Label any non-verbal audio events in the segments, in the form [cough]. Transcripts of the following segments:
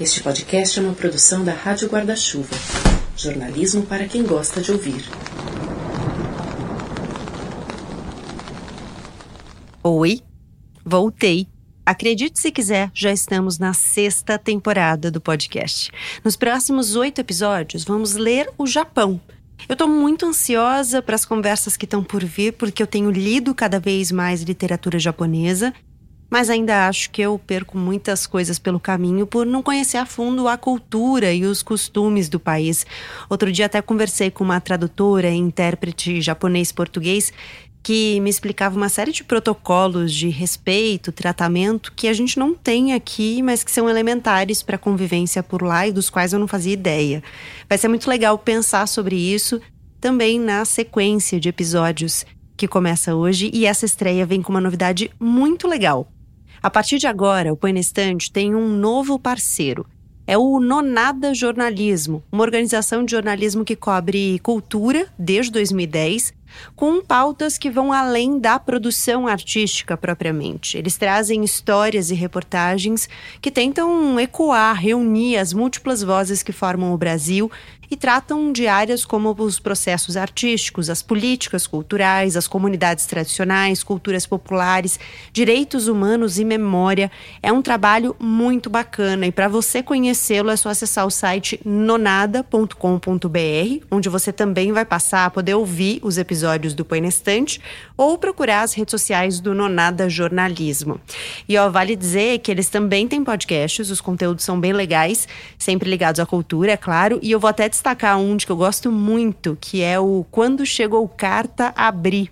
Este podcast é uma produção da Rádio Guarda-Chuva. Jornalismo para quem gosta de ouvir. Oi, voltei. Acredite se quiser, já estamos na sexta temporada do podcast. Nos próximos oito episódios, vamos ler o Japão. Eu estou muito ansiosa para as conversas que estão por vir, porque eu tenho lido cada vez mais literatura japonesa mas ainda acho que eu perco muitas coisas pelo caminho por não conhecer a fundo a cultura e os costumes do país. Outro dia até conversei com uma tradutora e intérprete japonês-português que me explicava uma série de protocolos de respeito, tratamento que a gente não tem aqui, mas que são elementares para a convivência por lá e dos quais eu não fazia ideia. Vai ser muito legal pensar sobre isso também na sequência de episódios que começa hoje e essa estreia vem com uma novidade muito legal. A partir de agora, o Põe na Estante tem um novo parceiro. É o Nonada Jornalismo, uma organização de jornalismo que cobre cultura desde 2010 com pautas que vão além da produção artística propriamente. Eles trazem histórias e reportagens que tentam ecoar, reunir as múltiplas vozes que formam o Brasil e tratam de áreas como os processos artísticos, as políticas culturais, as comunidades tradicionais, culturas populares, direitos humanos e memória. É um trabalho muito bacana e para você conhecê-lo é só acessar o site nonada.com.br, onde você também vai passar a poder ouvir os episódios do Põe na Estante ou procurar as redes sociais do Nonada Jornalismo. E ó, vale dizer que eles também têm podcasts, os conteúdos são bem legais, sempre ligados à cultura, é claro, e eu vou até destacar um de que eu gosto muito, que é o Quando Chegou Carta Abrir.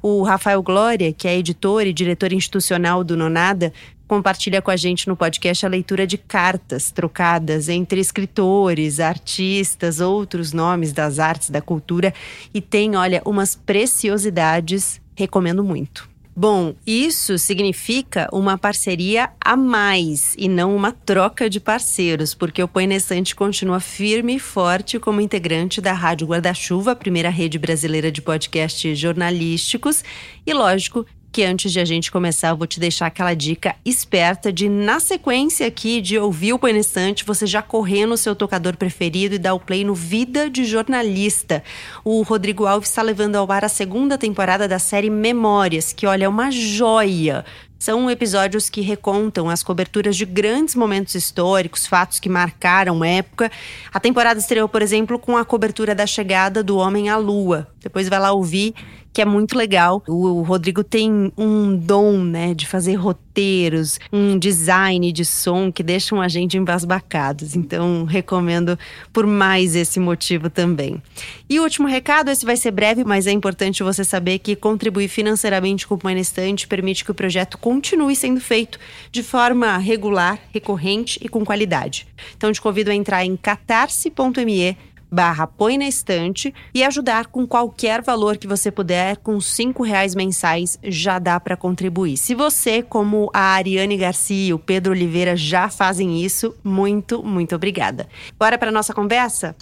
O Rafael Glória, que é editor e diretor institucional do Nonada, compartilha com a gente no podcast a leitura de cartas trocadas entre escritores, artistas, outros nomes das artes, da cultura e tem, olha, umas preciosidades. Recomendo muito. Bom, isso significa uma parceria a mais e não uma troca de parceiros, porque o Põe Nessante continua firme e forte como integrante da Rádio Guarda-Chuva, a primeira rede brasileira de podcasts jornalísticos, e lógico que antes de a gente começar, eu vou te deixar aquela dica esperta de, na sequência aqui, de ouvir o Poenestante, você já correr no seu tocador preferido e dar o play no Vida de Jornalista. O Rodrigo Alves está levando ao ar a segunda temporada da série Memórias, que, olha, é uma joia. São episódios que recontam as coberturas de grandes momentos históricos, fatos que marcaram época. A temporada estreou, por exemplo, com a cobertura da chegada do homem à Lua. Depois vai lá ouvir que é muito legal. O, Rodrigo tem um dom, né, de fazer roteiros, um design de som que deixam a gente embasbacados. Então, recomendo por mais esse motivo também. E o último recado, esse vai ser breve, mas é importante você saber que contribuir financeiramente com o Manestante permite que o projeto continue sendo feito de forma regular, recorrente e com qualidade. Então, te convido a entrar em catarse.me barra põe na estante e ajudar com qualquer valor que você puder, com cinco reais mensais já dá para contribuir. Se você, como a Ariane Garcia e o Pedro Oliveira já fazem isso, muito, muito obrigada. Bora para nossa conversa?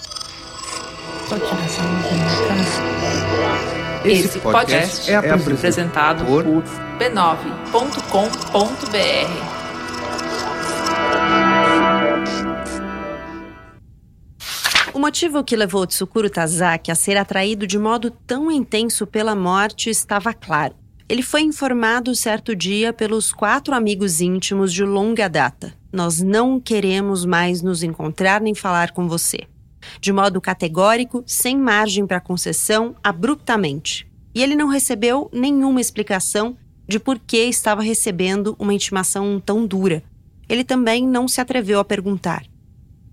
Esse podcast é apresentado por b9.com.br. O motivo que levou Tsukuro Tazaki a ser atraído de modo tão intenso pela morte estava claro. Ele foi informado certo dia pelos quatro amigos íntimos de longa data. Nós não queremos mais nos encontrar nem falar com você. De modo categórico, sem margem para concessão, abruptamente. E ele não recebeu nenhuma explicação de por que estava recebendo uma intimação tão dura. Ele também não se atreveu a perguntar.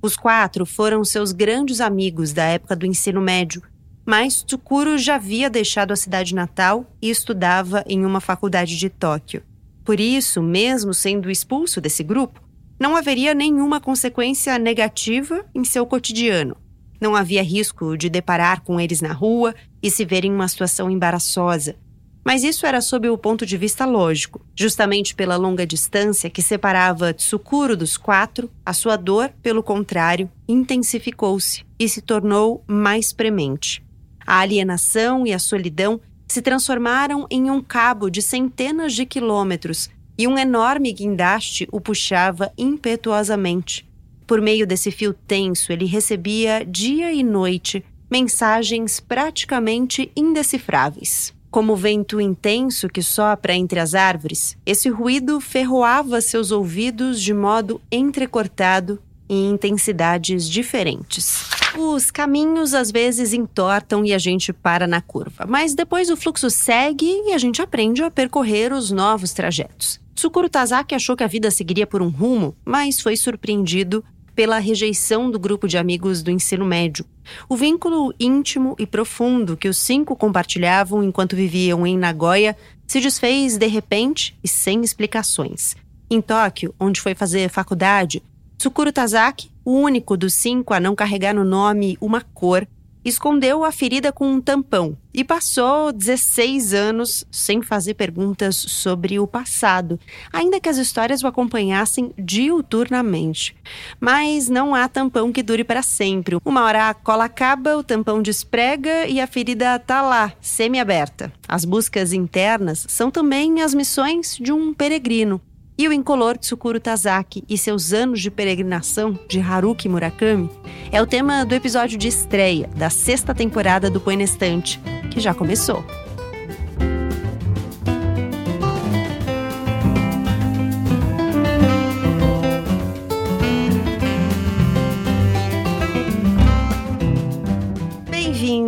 Os quatro foram seus grandes amigos da época do ensino médio, mas Tsukuro já havia deixado a cidade natal e estudava em uma faculdade de Tóquio. Por isso, mesmo sendo expulso desse grupo, não haveria nenhuma consequência negativa em seu cotidiano. Não havia risco de deparar com eles na rua e se ver em uma situação embaraçosa, mas isso era sob o ponto de vista lógico. Justamente pela longa distância que separava Tsukuro dos quatro, a sua dor, pelo contrário, intensificou-se e se tornou mais premente. A alienação e a solidão se transformaram em um cabo de centenas de quilômetros e um enorme guindaste o puxava impetuosamente. Por meio desse fio tenso, ele recebia dia e noite mensagens praticamente indecifráveis. Como vento intenso que sopra entre as árvores, esse ruído ferroava seus ouvidos de modo entrecortado em intensidades diferentes. Os caminhos às vezes entortam e a gente para na curva, mas depois o fluxo segue e a gente aprende a percorrer os novos trajetos. Tsukuro Tazaki achou que a vida seguiria por um rumo, mas foi surpreendido pela rejeição do grupo de amigos do ensino médio. O vínculo íntimo e profundo que os cinco compartilhavam enquanto viviam em Nagoya se desfez de repente e sem explicações. Em Tóquio, onde foi fazer faculdade, Tsukuro Tazaki, o único dos cinco a não carregar no nome uma cor, escondeu a ferida com um tampão e passou 16 anos sem fazer perguntas sobre o passado, ainda que as histórias o acompanhassem diuturnamente. Mas não há tampão que dure para sempre. Uma hora a cola acaba, o tampão desprega e a ferida está lá, semi-aberta. As buscas internas são também as missões de um peregrino. E o incolor Tsukuro Tazaki e seus anos de peregrinação de Haruki Murakami é o tema do episódio de estreia da sexta temporada do Põe Estante, que já começou.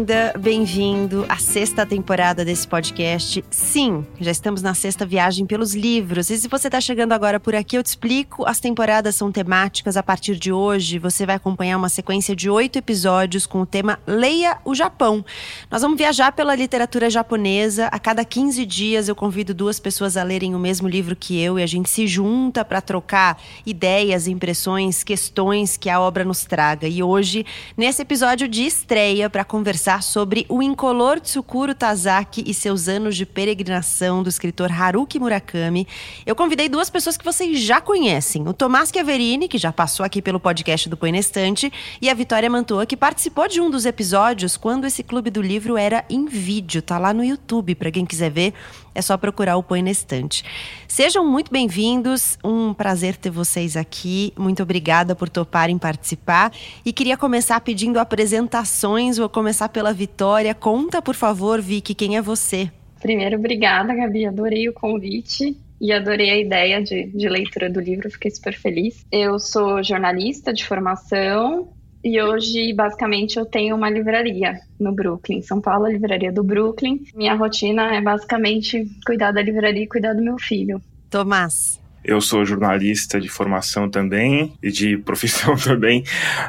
Bem-vinda, bem-vindo à sexta temporada desse podcast. Sim, já estamos na sexta viagem pelos livros. E se você está chegando agora por aqui, eu te explico. As temporadas são temáticas. A partir de hoje, você vai acompanhar uma sequência de oito episódios com o tema Leia o Japão. Nós vamos viajar pela literatura japonesa. A cada 15 dias, eu convido duas pessoas a lerem o mesmo livro que eu e a gente se junta para trocar ideias, impressões, questões que a obra nos traga. E hoje, nesse episódio de estreia, para conversar sobre o incolor Tsukuro Tazaki e seus anos de peregrinação do escritor Haruki Murakami. Eu convidei duas pessoas que vocês já conhecem: o Tomás Chiaverini, que já passou aqui pelo podcast do Põe Estante, e a Vitória Mantua, que participou de um dos episódios quando esse clube do livro era em vídeo. Tá lá no YouTube para quem quiser ver. É só procurar o Põe na Estante. Sejam muito bem-vindos. Um prazer ter vocês aqui. Muito obrigada por toparem participar. E queria começar pedindo apresentações. Vou começar pela Vitória. Conta, por favor, Vicky, quem é você? Primeiro, obrigada, Gabi. Adorei o convite e adorei a ideia de, de leitura do livro, fiquei super feliz. Eu sou jornalista de formação, e hoje, basicamente, eu tenho uma livraria no Brooklyn, São Paulo, a livraria do Brooklyn. Minha rotina é basicamente cuidar da livraria e cuidar do meu filho. Tomás. Eu sou jornalista de formação também e de [laughs] profissão também.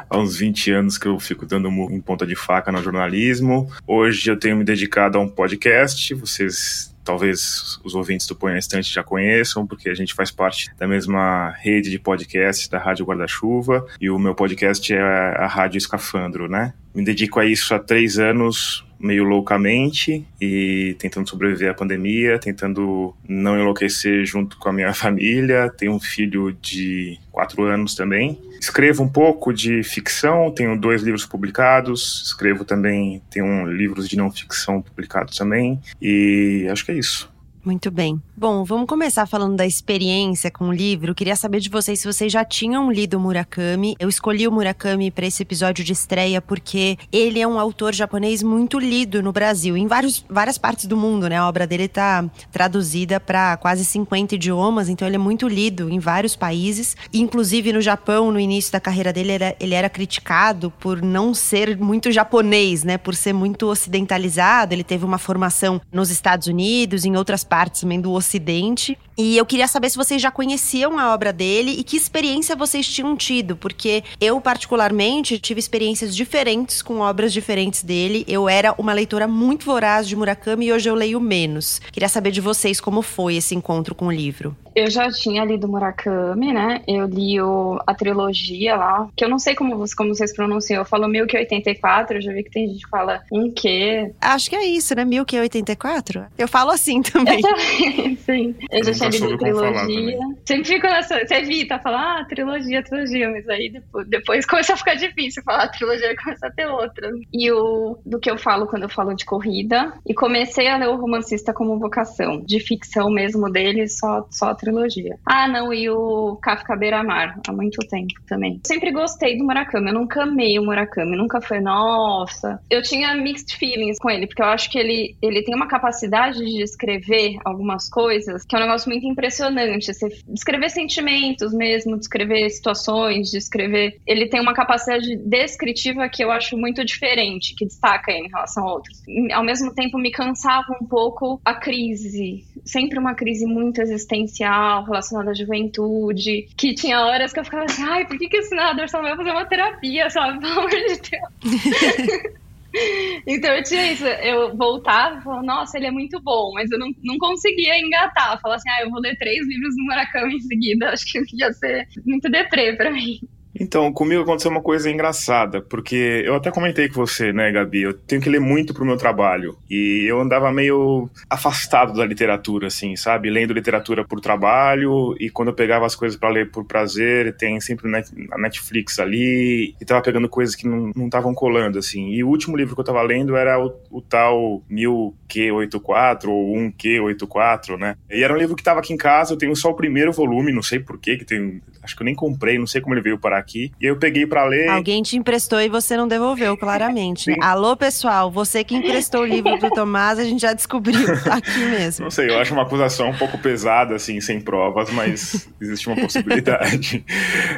Há uns 20 anos que eu fico dando em ponta de faca no jornalismo. Hoje eu tenho me dedicado a um podcast. Vocês talvez os ouvintes do Põe na Estante já conheçam, porque a gente faz parte da mesma rede de podcasts da Rádio Guarda-Chuva, e o meu podcast é a Rádio Escafandro, né? Me dedico a isso há três anos, meio loucamente, e tentando sobreviver à pandemia, tentando não enlouquecer junto com a minha [laughs] família. Tenho um filho de quatro anos também. Escrevo um pouco de ficção, tenho dois livros publicados, escrevo também, tenho livros de não ficção publicados também, e acho que é isso. Muito bem. Bom, vamos começar falando da experiência com o livro. Queria saber de vocês se vocês já tinham lido Murakami. Eu escolhi o Murakami para esse episódio de estreia porque ele é um autor japonês muito lido no Brasil, em vários, várias partes do mundo, né? A obra dele está traduzida para quase 50 idiomas, então ele é muito lido em vários países. Inclusive no Japão, no início da carreira dele, ele era, ele era criticado por não ser muito japonês, né? Por ser muito ocidentalizado. Ele teve uma formação nos Estados Unidos, em outras partes também do Ocidente. E eu queria saber se vocês já conheciam a obra dele e que experiência vocês tinham tido, porque eu, particularmente, tive experiências diferentes com obras diferentes dele. Eu era uma leitora muito voraz de Murakami e hoje eu leio menos. Queria saber de vocês como foi esse encontro com o livro. Eu já tinha lido Murakami, né? Eu li o, a trilogia lá, que eu não sei como, como vocês pronunciam. Eu falo 1084, eu já vi que tem gente que fala um quê. Acho que é isso, né? 1084? Eu falo assim [laughs] também. [laughs] Sim. Eu já trilogia. Sempre fico nessa. Você evita falar, ah, trilogia, trilogia, mas aí depois, depois [laughs] começa a ficar difícil falar trilogia e começa a ter outra. E o do que eu falo quando eu falo de corrida. E comecei a ler o romancista como vocação. De ficção mesmo dele, só, só a trilogia. Ah, não, e o Kafka Beira-Mar, há muito tempo também. Sempre gostei do Murakami, eu nunca amei o Murakami, nunca foi, nossa. Eu tinha mixed feelings com ele, porque eu acho que ele, ele tem uma capacidade de escrever algumas coisas que é um negócio muito impressionante. Você descrever sentimentos mesmo, descrever situações, descrever. Ele tem uma capacidade descritiva que eu acho muito diferente, que destaca em relação a outros. Ao mesmo tempo, me cansava um pouco a crise. Sempre uma crise muito existencial relacionada à juventude, que tinha horas que eu ficava assim, ai, por que, que esse narrador só vai fazer uma terapia, sabe? [laughs] Pelo amor de Deus. [laughs] [laughs] então eu tinha isso, eu voltava e falava, nossa, ele é muito bom, mas eu não, não conseguia engatar. Falar assim, ah, eu vou ler três livros do Murakami em seguida, [laughs] acho que ia ser muito deprê pra mim. Então, comigo aconteceu uma coisa engraçada, porque eu até comentei com você, né, Gabi? Eu tenho que ler muito pro meu trabalho. E eu andava meio afastado da literatura, assim, sabe? Lendo literatura por trabalho, e quando eu pegava as coisas para ler por prazer, tem sempre a Netflix ali, e tava pegando coisas que não estavam colando, assim. E o último livro que eu tava lendo era o, o tal 1000Q84, ou 1Q84, né? E era um livro que tava aqui em casa, eu tenho só o primeiro volume, não sei porquê, que tem. Acho que eu nem comprei, não sei como ele veio parar aqui. E eu peguei para ler. Alguém te emprestou e você não devolveu, claramente. Né? Alô, pessoal, você que emprestou o livro do Tomás, a gente já descobriu [laughs] aqui mesmo. Não sei, eu acho uma acusação um pouco pesada, assim, sem provas, mas [laughs] existe uma possibilidade.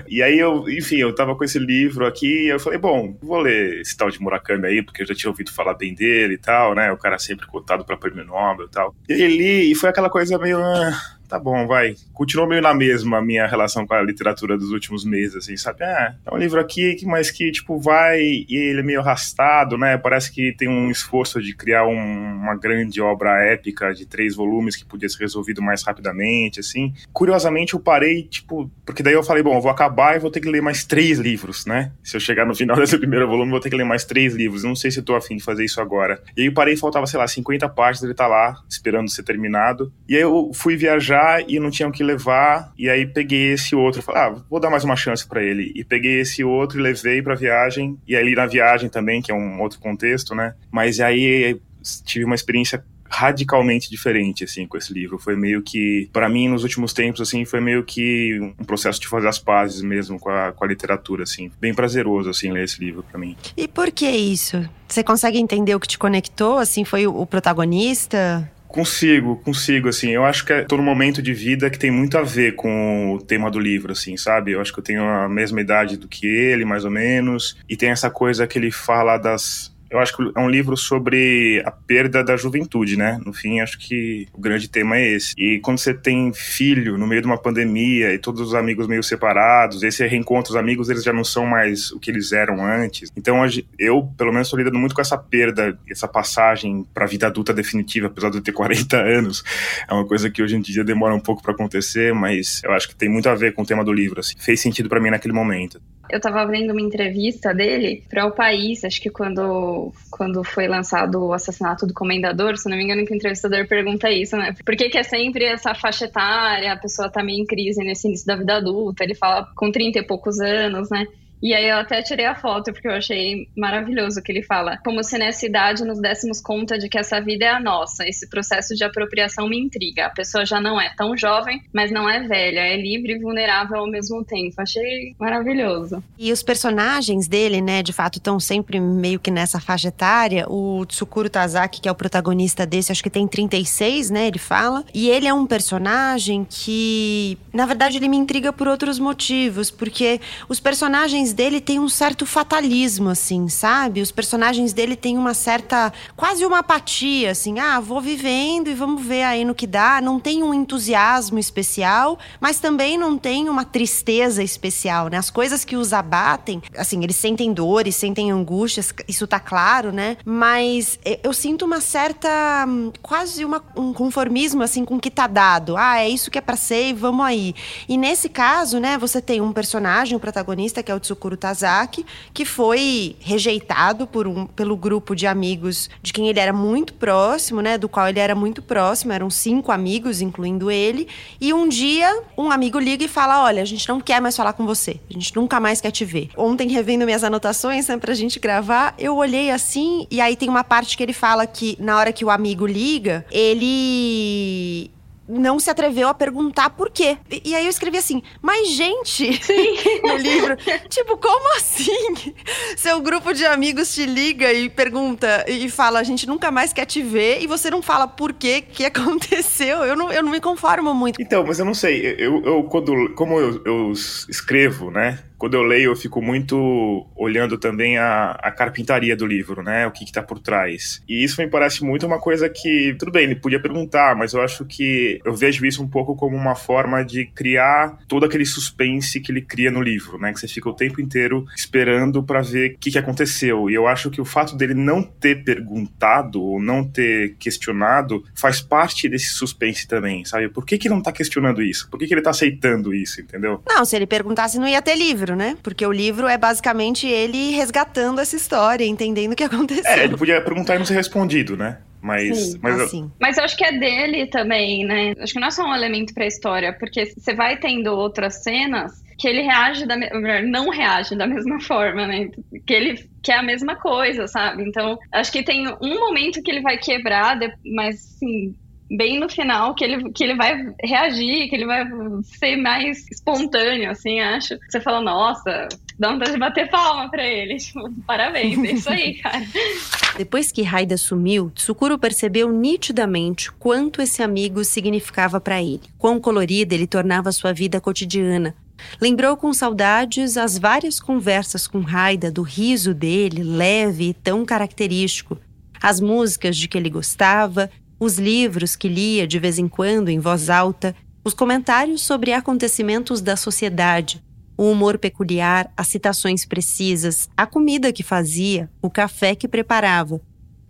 e aí eu, enfim, eu tava com esse livro aqui e eu falei, bom, vou ler esse tal de Murakami aí, porque eu já tinha ouvido falar bem dele e tal, né? O cara sempre cotado para prêmio Nobel e tal. E li, e foi aquela coisa meio. Ah, tá bom, vai. Continuou meio na mesma a minha relação com a literatura dos últimos meses, assim, sabe? Ah, é um livro aqui, mas que, tipo, vai e ele é meio arrastado, né? Parece que tem um esforço de criar um, uma grande obra épica de três volumes que podia ser resolvido mais rapidamente, assim. Curiosamente, eu parei, tipo, porque daí eu falei, bom, eu vou acabar e vou ter que ler mais três livros, né? Se eu chegar no [laughs] final desse primeiro volume, eu vou ter que ler mais três livros. não sei se eu tô afim de fazer isso agora. E aí eu parei faltava, sei lá, 50 páginas, ele tá lá, esperando ser terminado. E aí eu fui viajar e não tinham que levar. E aí peguei esse outro. Falei, ah, vou dar mais uma chance para ele. E peguei esse outro e levei pra viagem. E aí na viagem também, que é um outro contexto, né? Mas aí tive uma experiência radicalmente diferente assim com esse livro foi meio que para mim nos últimos tempos assim foi meio que um processo de fazer as pazes mesmo com a, com a literatura assim bem prazeroso assim ler esse livro para mim e por que isso você consegue entender o que te conectou assim foi o protagonista Consigo, consigo, assim. Eu acho que é todo momento de vida que tem muito a ver com o tema do livro, assim, sabe? Eu acho que eu tenho a mesma idade do que ele, mais ou menos. E tem essa coisa que ele fala das eu acho que é um livro sobre a perda da juventude, né? No fim, acho que o grande tema é esse. E quando você tem filho no meio de uma pandemia e todos os amigos meio separados, esse reencontro, os amigos, eles já não são mais o que eles eram antes. Então, eu, pelo menos, estou lidando muito com essa perda, essa passagem para a vida adulta definitiva, apesar de eu ter [laughs] 40 anos. É uma coisa que hoje em dia demora um pouco para acontecer, mas eu acho que tem muito a ver com o tema do livro. Assim. Fez sentido para mim naquele momento. Eu estava vendo uma entrevista dele para o país, acho que quando, quando foi lançado o assassinato do comendador, se não me engano, que o entrevistador pergunta isso, né? Por que, que é sempre essa faixa etária, a pessoa tá meio em crise nesse início da vida adulta? Ele fala com 30 e poucos anos, né? E aí eu até tirei a foto, porque eu achei maravilhoso o que ele fala. Como se nessa idade nos dessemos conta de que essa vida é a nossa. Esse processo de apropriação me intriga. A pessoa já não é tão jovem, mas não é velha. É livre e vulnerável ao mesmo tempo. Achei maravilhoso. E os personagens dele, né, de fato, estão sempre meio que nessa faixa etária. O Tsukuro Tazaki, que é o protagonista desse, acho que tem 36, né, ele fala. E ele é um personagem que, na verdade, ele me intriga por outros motivos. Porque os personagens dele têm um certo fatalismo, assim, sabe? Os personagens dele têm uma certa. quase uma apatia, assim. Ah, vou vivendo e vamos ver aí no que dá. Não tem um entusiasmo especial, mas também não tem uma tristeza especial, né? As coisas que os abatem, assim, eles sentem dores, sentem angústias, isso tá claro, né? Mas eu sinto uma certa. quase uma, um conformismo, assim, com o que tá dado. Ah, é isso que é pra ser e vamos aí. E nesse caso, né, você tem um personagem, um protagonista, que é o Tsuko Tsukuro Tazaki, que foi rejeitado por um, pelo grupo de amigos de quem ele era muito próximo, né? Do qual ele era muito próximo, eram cinco amigos, incluindo ele. E um dia, um amigo liga e fala: Olha, a gente não quer mais falar com você, a gente nunca mais quer te ver. Ontem, revendo minhas anotações, né, pra gente gravar, eu olhei assim, e aí tem uma parte que ele fala que na hora que o amigo liga, ele não se atreveu a perguntar por quê. E, e aí eu escrevi assim, mas gente, [laughs] no livro, tipo, como assim? Seu grupo de amigos te liga e pergunta e fala, a gente nunca mais quer te ver, e você não fala por quê, que aconteceu. Eu não, eu não me conformo muito. Então, mas eu não sei, eu, eu quando, como eu, eu escrevo, né? quando eu leio, eu fico muito olhando também a, a carpintaria do livro, né? O que, está por trás. E isso me parece muito uma coisa que, tudo bem, ele podia perguntar, mas eu acho que eu vejo isso um pouco como uma forma de criar todo aquele suspense que ele cria no livro, né? Que você fica o tempo inteiro esperando para ver o que, que aconteceu. E eu acho que o fato dele não ter perguntado ou não ter questionado faz parte desse suspense também, sabe? Por que, que ele não tá questionando isso? Por que, que ele tá aceitando isso, entendeu? Não, se ele perguntasse, não ia ter livro livro, né? Porque o livro é basicamente ele resgatando essa história, entendendo o que aconteceu. É, ele podia perguntar e não ser respondido, né? Mas, Sim, mas, assim. eu... mas eu acho que é dele também, né? Acho que não é só um elemento pra história, porque você vai tendo outras cenas que ele reage da não reage da [laughs] mesma forma, né? Que ele quer a mesma coisa, sabe? Então, acho que tem um momento que ele vai quebrar, mas assim, bem no final que ele, que ele vai reagir, que ele vai ser mais espontâneo, assim, acho. Você fala, nossa, dá vontade de bater palma pra ele. [laughs] Tipo, parabéns, é isso aí, cara. [laughs] Depois que Raida sumiu, Tsukuro percebeu nitidamente quanto esse amigo significava para ele, quão colorida ele tornava sua vida cotidiana. Lembrou com saudades as várias conversas com Raida, do riso dele, leve e tão característico, as músicas de que ele gostava os livros que lia de vez em quando em voz alta, os comentários sobre acontecimentos da sociedade, o humor peculiar, as citações precisas, a comida que fazia, o café que preparava.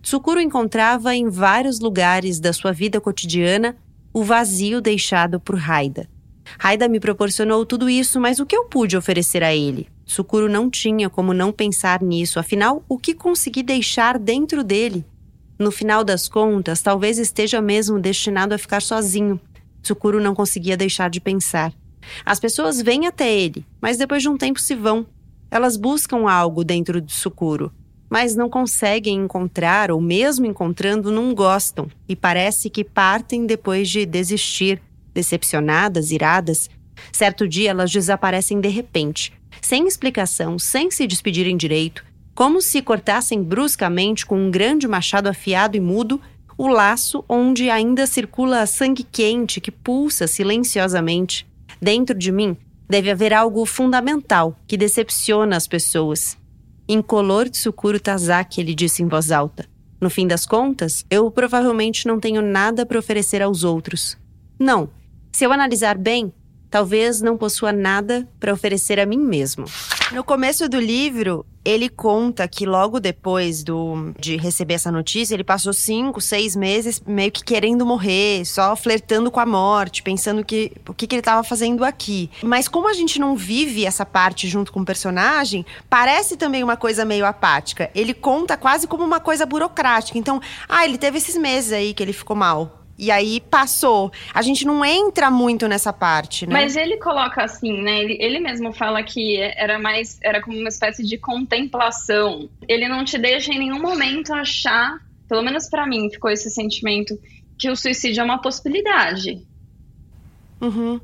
Tsukuro encontrava em vários lugares da sua vida cotidiana o vazio deixado por Haida. Haida me proporcionou tudo isso, mas o que eu pude oferecer a ele? Tsukuro não tinha como não pensar nisso, afinal, o que consegui deixar dentro dele? No final das contas, talvez esteja mesmo destinado a ficar sozinho. Tsukuro não conseguia deixar de pensar. As pessoas vêm até ele, mas depois de um tempo se vão. Elas buscam algo dentro de Tsukuro, mas não conseguem encontrar ou mesmo encontrando não gostam e parece que partem depois de desistir, decepcionadas, iradas. Certo dia elas desaparecem de repente, sem explicação, sem se despedirem direito, como se cortassem bruscamente com um grande machado afiado e mudo o laço onde ainda circula sangue quente que pulsa silenciosamente. Dentro de mim deve haver algo fundamental que decepciona as pessoas. Incolor Tsukuro Tazaki, ele disse em voz alta. No fim das contas, eu provavelmente não tenho nada para oferecer aos outros. Não. Se eu analisar bem, talvez não possua nada para oferecer a mim mesmo. No começo do livro, ele conta que logo depois do, de receber essa notícia, ele passou cinco, seis meses meio que querendo morrer, só flertando com a morte, pensando que o que, que ele estava fazendo aqui. Mas como a gente não vive essa parte junto com o personagem, parece também uma coisa meio apática. Ele conta quase como uma coisa burocrática. Então, ah, ele teve esses meses aí que ele ficou mal. E aí passou. A gente não entra muito nessa parte, né? Mas ele coloca assim, né? Ele, ele mesmo fala que era mais. Era como uma espécie de contemplação. Ele não te deixa em nenhum momento achar, pelo menos para mim, ficou esse sentimento, que o suicídio é uma possibilidade. Uhum.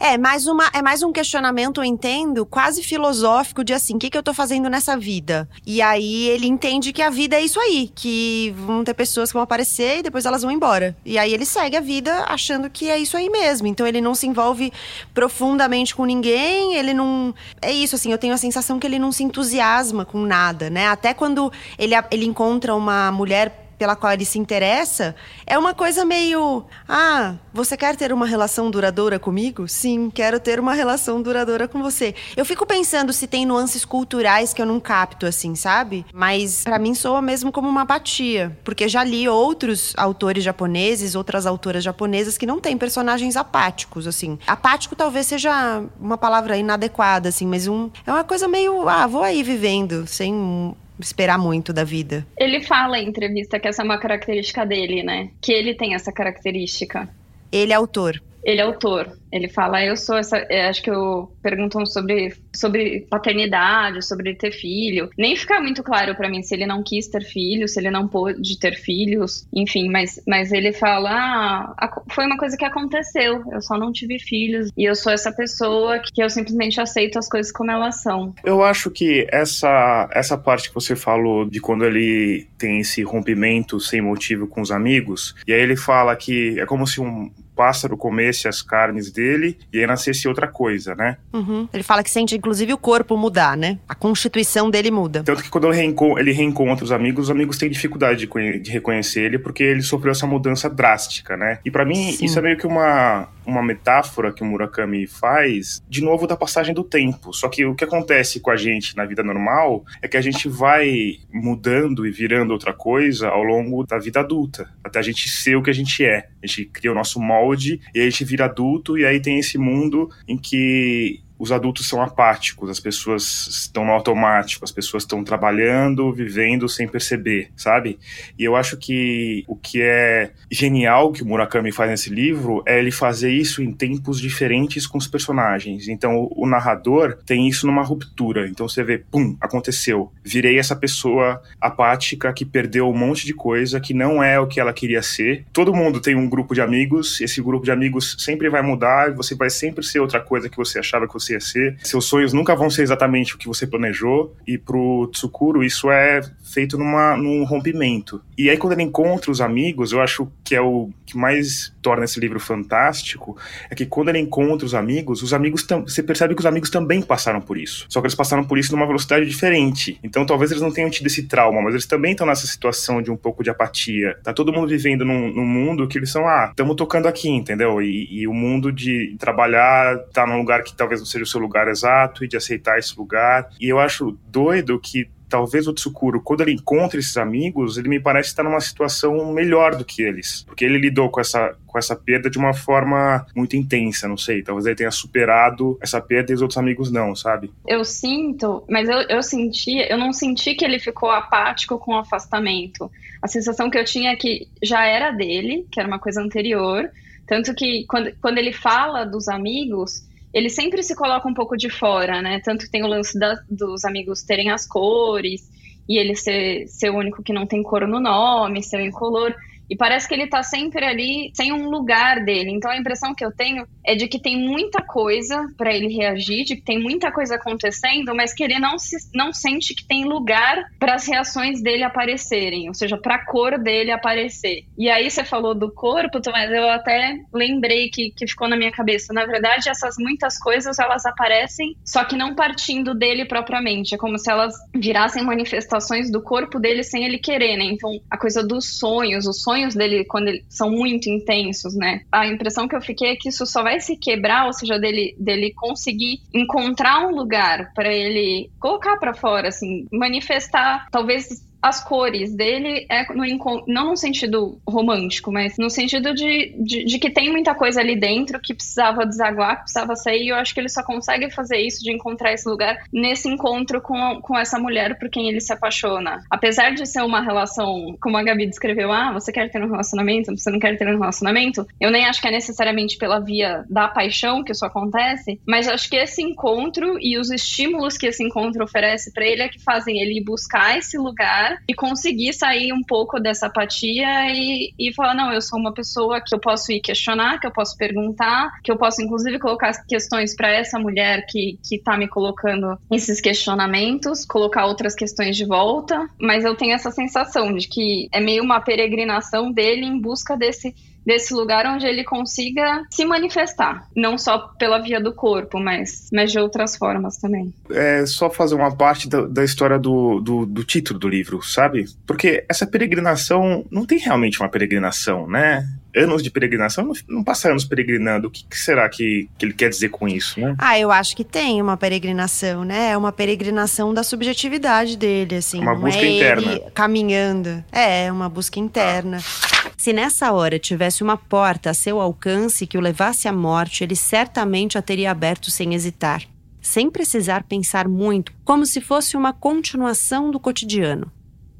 É mais, uma, é mais um questionamento, eu entendo, quase filosófico de assim, o que, que eu tô fazendo nessa vida? E aí ele entende que a vida é isso aí, que vão ter pessoas que vão aparecer e depois elas vão embora. E aí ele segue a vida achando que é isso aí mesmo. Então ele não se envolve profundamente com ninguém, ele não. É isso, assim, eu tenho a sensação que ele não se entusiasma com nada, né? Até quando ele, ele encontra uma mulher pela qual ele se interessa é uma coisa meio. Ah, você quer ter uma relação duradoura comigo? Sim, quero ter uma relação duradoura com você. Eu fico pensando se tem nuances culturais que eu não capto, assim, sabe? Mas para mim soa mesmo como uma apatia. Porque já li outros autores japoneses, outras autoras japonesas que não têm personagens apáticos, assim. Apático talvez seja uma palavra inadequada, assim, mas um, é uma coisa meio. Ah, vou aí vivendo, sem esperar muito da vida. Ele fala em entrevista que essa é uma característica dele, né? Que ele tem essa característica. Ele é autor. Ele é autor. Ele fala, eu sou essa. É, acho que eu perguntam sobre, sobre paternidade, sobre ter filho. Nem fica muito claro para mim se ele não quis ter filhos, se ele não pôde ter filhos, enfim, mas, mas ele fala, ah, foi uma coisa que aconteceu, eu só não tive filhos e eu sou essa pessoa que eu simplesmente aceito as coisas como elas são. Eu acho que essa, essa parte que você falou de quando ele tem esse rompimento sem motivo com os amigos, e aí ele fala que é como se um pássaro comesse as carnes dele e aí nascesse outra coisa, né? Uhum. Ele fala que sente, inclusive, o corpo mudar, né? A constituição dele muda. Tanto que quando ele, reenco ele reencontra os amigos, os amigos têm dificuldade de, de reconhecer ele porque ele sofreu essa mudança drástica, né? E para mim, Sim. isso é meio que uma, uma metáfora que o Murakami faz, de novo, da passagem do tempo. Só que o que acontece com a gente na vida normal é que a gente vai mudando e virando outra coisa ao longo da vida adulta, até a gente ser o que a gente é. A gente cria o nosso molde e a gente vira adulto e aí tem esse mundo em que os adultos são apáticos, as pessoas estão no automático, as pessoas estão trabalhando, vivendo sem perceber, sabe? E eu acho que o que é genial que o Murakami faz nesse livro é ele fazer isso em tempos diferentes com os personagens. Então o narrador tem isso numa ruptura. Então você vê, pum, aconteceu. Virei essa pessoa apática que perdeu um monte de coisa, que não é o que ela queria ser. Todo mundo tem um grupo de amigos, esse grupo de amigos sempre vai mudar, você vai sempre ser outra coisa que você achava que você ser. Seus sonhos nunca vão ser exatamente o que você planejou. E pro Tsukuro, isso é feito numa, num rompimento. E aí, quando ele encontra os amigos, eu acho que é o que mais torna esse livro fantástico, é que quando ele encontra os amigos, os amigos você percebe que os amigos também passaram por isso. Só que eles passaram por isso numa velocidade diferente. Então, talvez eles não tenham tido esse trauma, mas eles também estão nessa situação de um pouco de apatia. Tá todo mundo vivendo num, num mundo que eles são, ah, estamos tocando aqui, entendeu? E, e, o mundo de trabalhar tá num lugar que talvez não seja o seu lugar exato e de aceitar esse lugar. E eu acho doido que talvez o Tsukuro, quando ele encontra esses amigos, ele me parece estar numa situação melhor do que eles. Porque ele lidou com essa, com essa perda de uma forma muito intensa, não sei. Talvez ele tenha superado essa perda e os outros amigos não, sabe? Eu sinto, mas eu, eu senti, eu não senti que ele ficou apático com o afastamento. A sensação que eu tinha é que já era dele, que era uma coisa anterior. Tanto que quando, quando ele fala dos amigos, ele sempre se coloca um pouco de fora, né? Tanto que tem o lance da, dos amigos terem as cores e ele ser, ser o único que não tem cor no nome, ser incolor. E parece que ele tá sempre ali sem um lugar dele. Então a impressão que eu tenho é de que tem muita coisa para ele reagir, de que tem muita coisa acontecendo, mas que ele não, se, não sente que tem lugar para as reações dele aparecerem, ou seja, para a cor dele aparecer. E aí você falou do corpo, mas eu até lembrei que, que ficou na minha cabeça. Na verdade, essas muitas coisas elas aparecem, só que não partindo dele propriamente. É como se elas virassem manifestações do corpo dele sem ele querer, né? Então a coisa dos sonhos, os sonhos sonhos dele, quando ele, são muito intensos, né? A impressão que eu fiquei é que isso só vai se quebrar, ou seja, dele, dele conseguir encontrar um lugar para ele colocar para fora, assim, manifestar, talvez as cores dele é no, não no sentido romântico, mas no sentido de, de, de, que tem muita coisa ali dentro que precisava desaguar, que precisava sair, e eu acho que ele só consegue fazer isso, de encontrar esse lugar, nesse encontro com, com essa mulher por quem ele se apaixona. Apesar de ser uma relação, como a Gabi descreveu, ah, você quer ter um relacionamento, você não quer ter um relacionamento, eu nem acho que é necessariamente pela via da paixão que isso acontece, mas acho que esse encontro e os estímulos que esse encontro oferece para ele é que fazem ele buscar esse lugar e conseguir sair um pouco dessa apatia e, e falar: não, eu sou uma pessoa que eu posso ir questionar, que eu posso perguntar, que eu posso inclusive colocar questões para essa mulher que, que tá me colocando esses questionamentos, colocar outras questões de volta, mas eu tenho essa sensação de que é meio uma peregrinação dele em busca desse desse lugar onde ele consiga se manifestar, não só pela via do corpo, mas, mas de outras formas também. É só fazer uma parte da, da história do, do, do título do livro, sabe? Porque essa peregrinação não tem realmente uma peregrinação, né? anos de peregrinação, não, não passa anos peregrinando. O que, que será que, que, ele quer dizer com isso, né? Ah, eu acho que tem uma peregrinação, né? É uma peregrinação da subjetividade dele, assim. Uma busca é interna. caminhando. É, uma busca interna. Ah. Se nessa hora tivesse uma porta a seu alcance que o levasse à morte, ele certamente a teria aberto sem hesitar, sem precisar pensar muito, como se fosse uma continuação do cotidiano.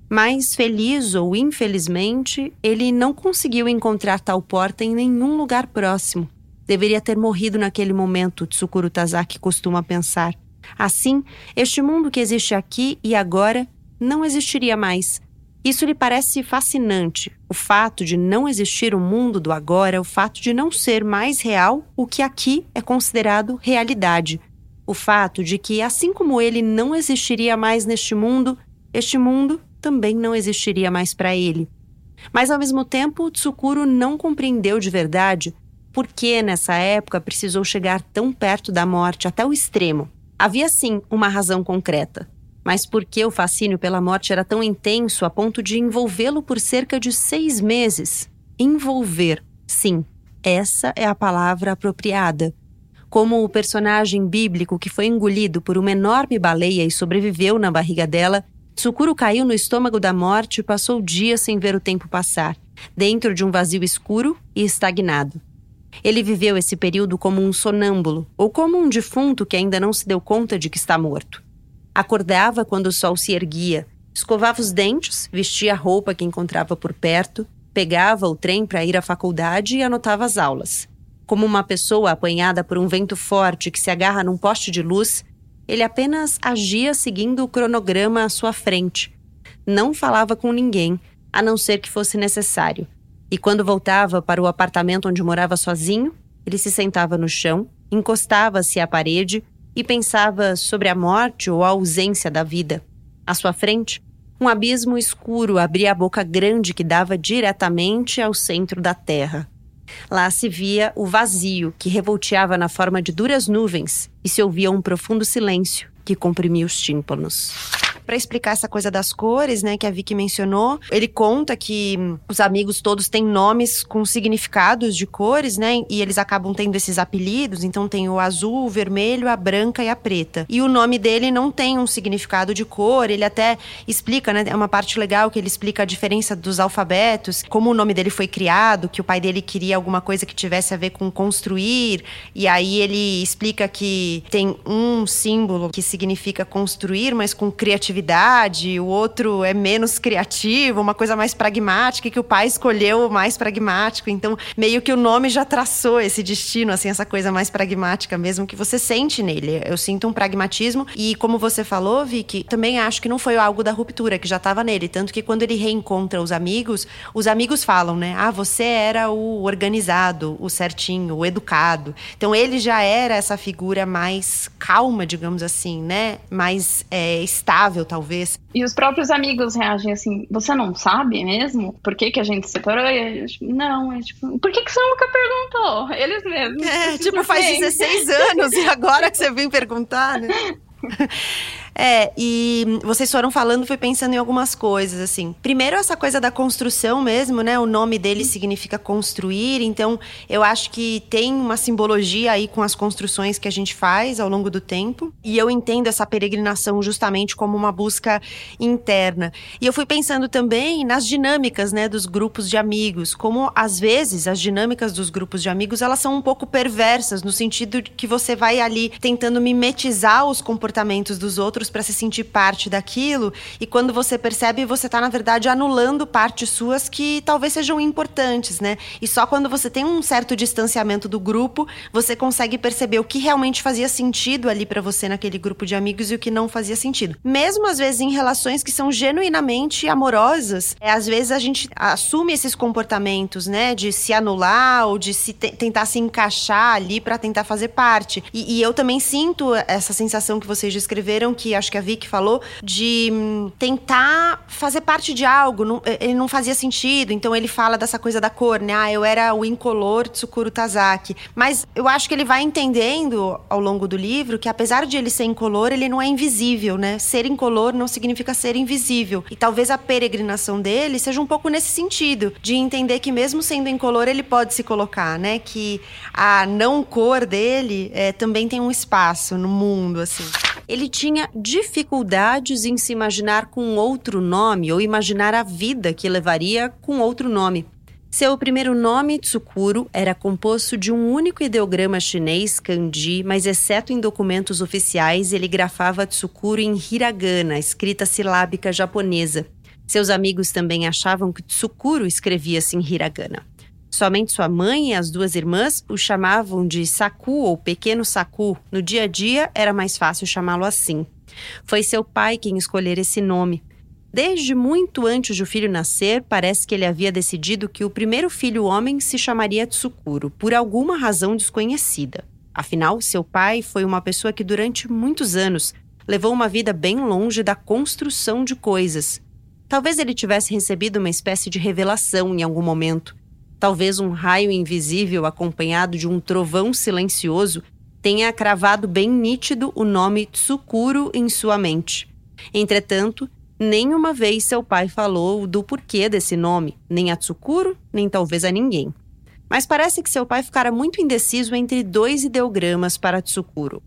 Mas, feliz ou infelizmente, ele não conseguiu encontrar tal porta em nenhum lugar próximo. Deveria ter morrido naquele momento, Tsukuru Tazaki costuma pensar. Assim, este mundo que existe aqui e agora não existiria mais. Isso lhe parece fascinante. O fato de não existir o mundo do agora, o fato de não ser mais real o que aqui é considerado realidade. O fato de que, assim como ele não existiria mais neste mundo, este mundo também não existiria mais para ele. Mas ao mesmo tempo, Tsukuro não compreendeu de verdade por que nessa época precisou chegar tão perto da morte até o extremo. Havia sim uma razão concreta, mas por que o fascínio pela morte era tão intenso a ponto de envolvê-lo por cerca de seis meses? Envolver, sim, essa é a palavra apropriada. Como o personagem bíblico que foi engolido por uma enorme baleia e sobreviveu na barriga dela, Tsukuro caiu no estômago da morte e passou dias sem ver o tempo passar, dentro de um vazio escuro e estagnado. Ele viveu esse período como um sonâmbulo, ou como um defunto que ainda não se deu conta de que está morto. Acordava quando o sol se erguia, escovava os dentes, vestia a roupa que encontrava por perto, pegava o trem para ir à faculdade e anotava as aulas. Como uma pessoa apanhada por um vento forte que se agarra num poste de luz, ele apenas agia seguindo o cronograma à sua frente. Não falava com ninguém, a não ser que fosse necessário. E quando voltava para o apartamento onde morava sozinho, ele se sentava no chão, encostava-se à parede e pensava sobre a morte ou a ausência da vida. À sua frente, um abismo escuro abria a boca grande que dava diretamente ao centro da terra. Lá se via o vazio que revolteava na forma de duras nuvens e se ouvia um profundo silêncio que comprimia os tímpanos para explicar essa coisa das cores, né, que a Vicky mencionou. Ele conta que os amigos todos têm nomes com significados de cores, né, e eles acabam tendo esses apelidos. Então tem o azul, o vermelho, a branca e a preta. E o nome dele não tem um significado de cor. Ele até explica, né, é uma parte legal que ele explica a diferença dos alfabetos, como o nome dele foi criado, que o pai dele queria alguma coisa que tivesse a ver com construir. E aí ele explica que tem um símbolo que significa construir, mas com criatividade criatividade, o outro é menos criativo, uma coisa mais pragmática, que o pai escolheu o mais pragmático. Então, meio que o nome já traçou esse destino, assim, essa coisa mais pragmática mesmo que você sente nele. Eu sinto um pragmatismo e, como você falou, Vicky, também acho que não foi algo da ruptura, que já estava nele. Tanto que quando ele reencontra os amigos, os amigos falam, né? Ah, você era o organizado, o certinho, o educado. Então, ele já era essa figura mais calma, digamos assim, né? Mais é, estável talvez. E os próprios amigos reagem assim: você não sabe mesmo por que, que a gente se separou? E tipo, não, é tipo, por que, que você nunca perguntou? Eles mesmos. É, tipo, faz 16 anos e agora que você vem perguntar, né? [laughs] É, e vocês foram falando, fui pensando em algumas coisas, assim. Primeiro, essa coisa da construção mesmo, né? O nome dele significa construir, então eu acho que tem uma simbologia aí com as construções que a gente faz ao longo do tempo. E eu entendo essa peregrinação justamente como uma busca interna. E eu fui pensando também nas dinâmicas, né, dos grupos de amigos, como às vezes as dinâmicas dos grupos de amigos, elas são um pouco perversas no sentido de que você vai ali tentando mimetizar os comportamentos dos outros outros para se sentir parte daquilo. E quando você percebe, você está, na verdade, anulando partes suas que talvez sejam importantes, né? E só quando você tem um certo distanciamento do grupo, você consegue perceber o que realmente fazia sentido ali para você naquele grupo de amigos e o que não fazia sentido. Mesmo às vezes em relações que são genuinamente amorosas, é, às vezes a gente assume esses comportamentos, né, de se anular ou de se tentar se encaixar ali para tentar fazer parte. E, e eu também sinto essa sensação que vocês descreveram que acho que a Vicky falou, de hum, tentar fazer parte de algo. Não, ele não fazia sentido. Então ele fala dessa coisa da cor, né? Ah, eu era o incolor Tsukuru Tazaki. Mas eu acho que ele vai entendendo ao longo do livro que apesar de ele ser incolor, ele não é invisível, né? Ser incolor não significa ser invisível. E talvez a peregrinação dele seja um pouco nesse sentido, de entender que mesmo sendo incolor, ele pode se colocar, né? Que a não cor dele é, também tem um espaço no mundo, assim. Ele tinha dificuldades em se imaginar com outro nome ou imaginar a vida que levaria com outro nome. Seu primeiro nome, Tsukuro, era composto de um único ideograma chinês, kanji, mas exceto em documentos oficiais, ele grafava Tsukuro em hiragana, escrita silábica japonesa. Seus amigos também achavam que Tsukuro escrevia-se em hiragana. Somente sua mãe e as duas irmãs o chamavam de Saku ou Pequeno Saku. No dia a dia era mais fácil chamá-lo assim. Foi seu pai quem escolher esse nome. Desde muito antes de o filho nascer, parece que ele havia decidido que o primeiro filho homem se chamaria Tsukuro, por alguma razão desconhecida. Afinal, seu pai foi uma pessoa que durante muitos anos levou uma vida bem longe da construção de coisas. Talvez ele tivesse recebido uma espécie de revelação em algum momento. Talvez um raio invisível acompanhado de um trovão silencioso tenha cravado bem nítido o nome Tsukuro em sua mente. Entretanto, Nenhuma vez seu pai falou do porquê desse nome, nem a Tsukuro, nem talvez a ninguém. Mas parece que seu pai ficara muito indeciso entre dois ideogramas para Tsukuro.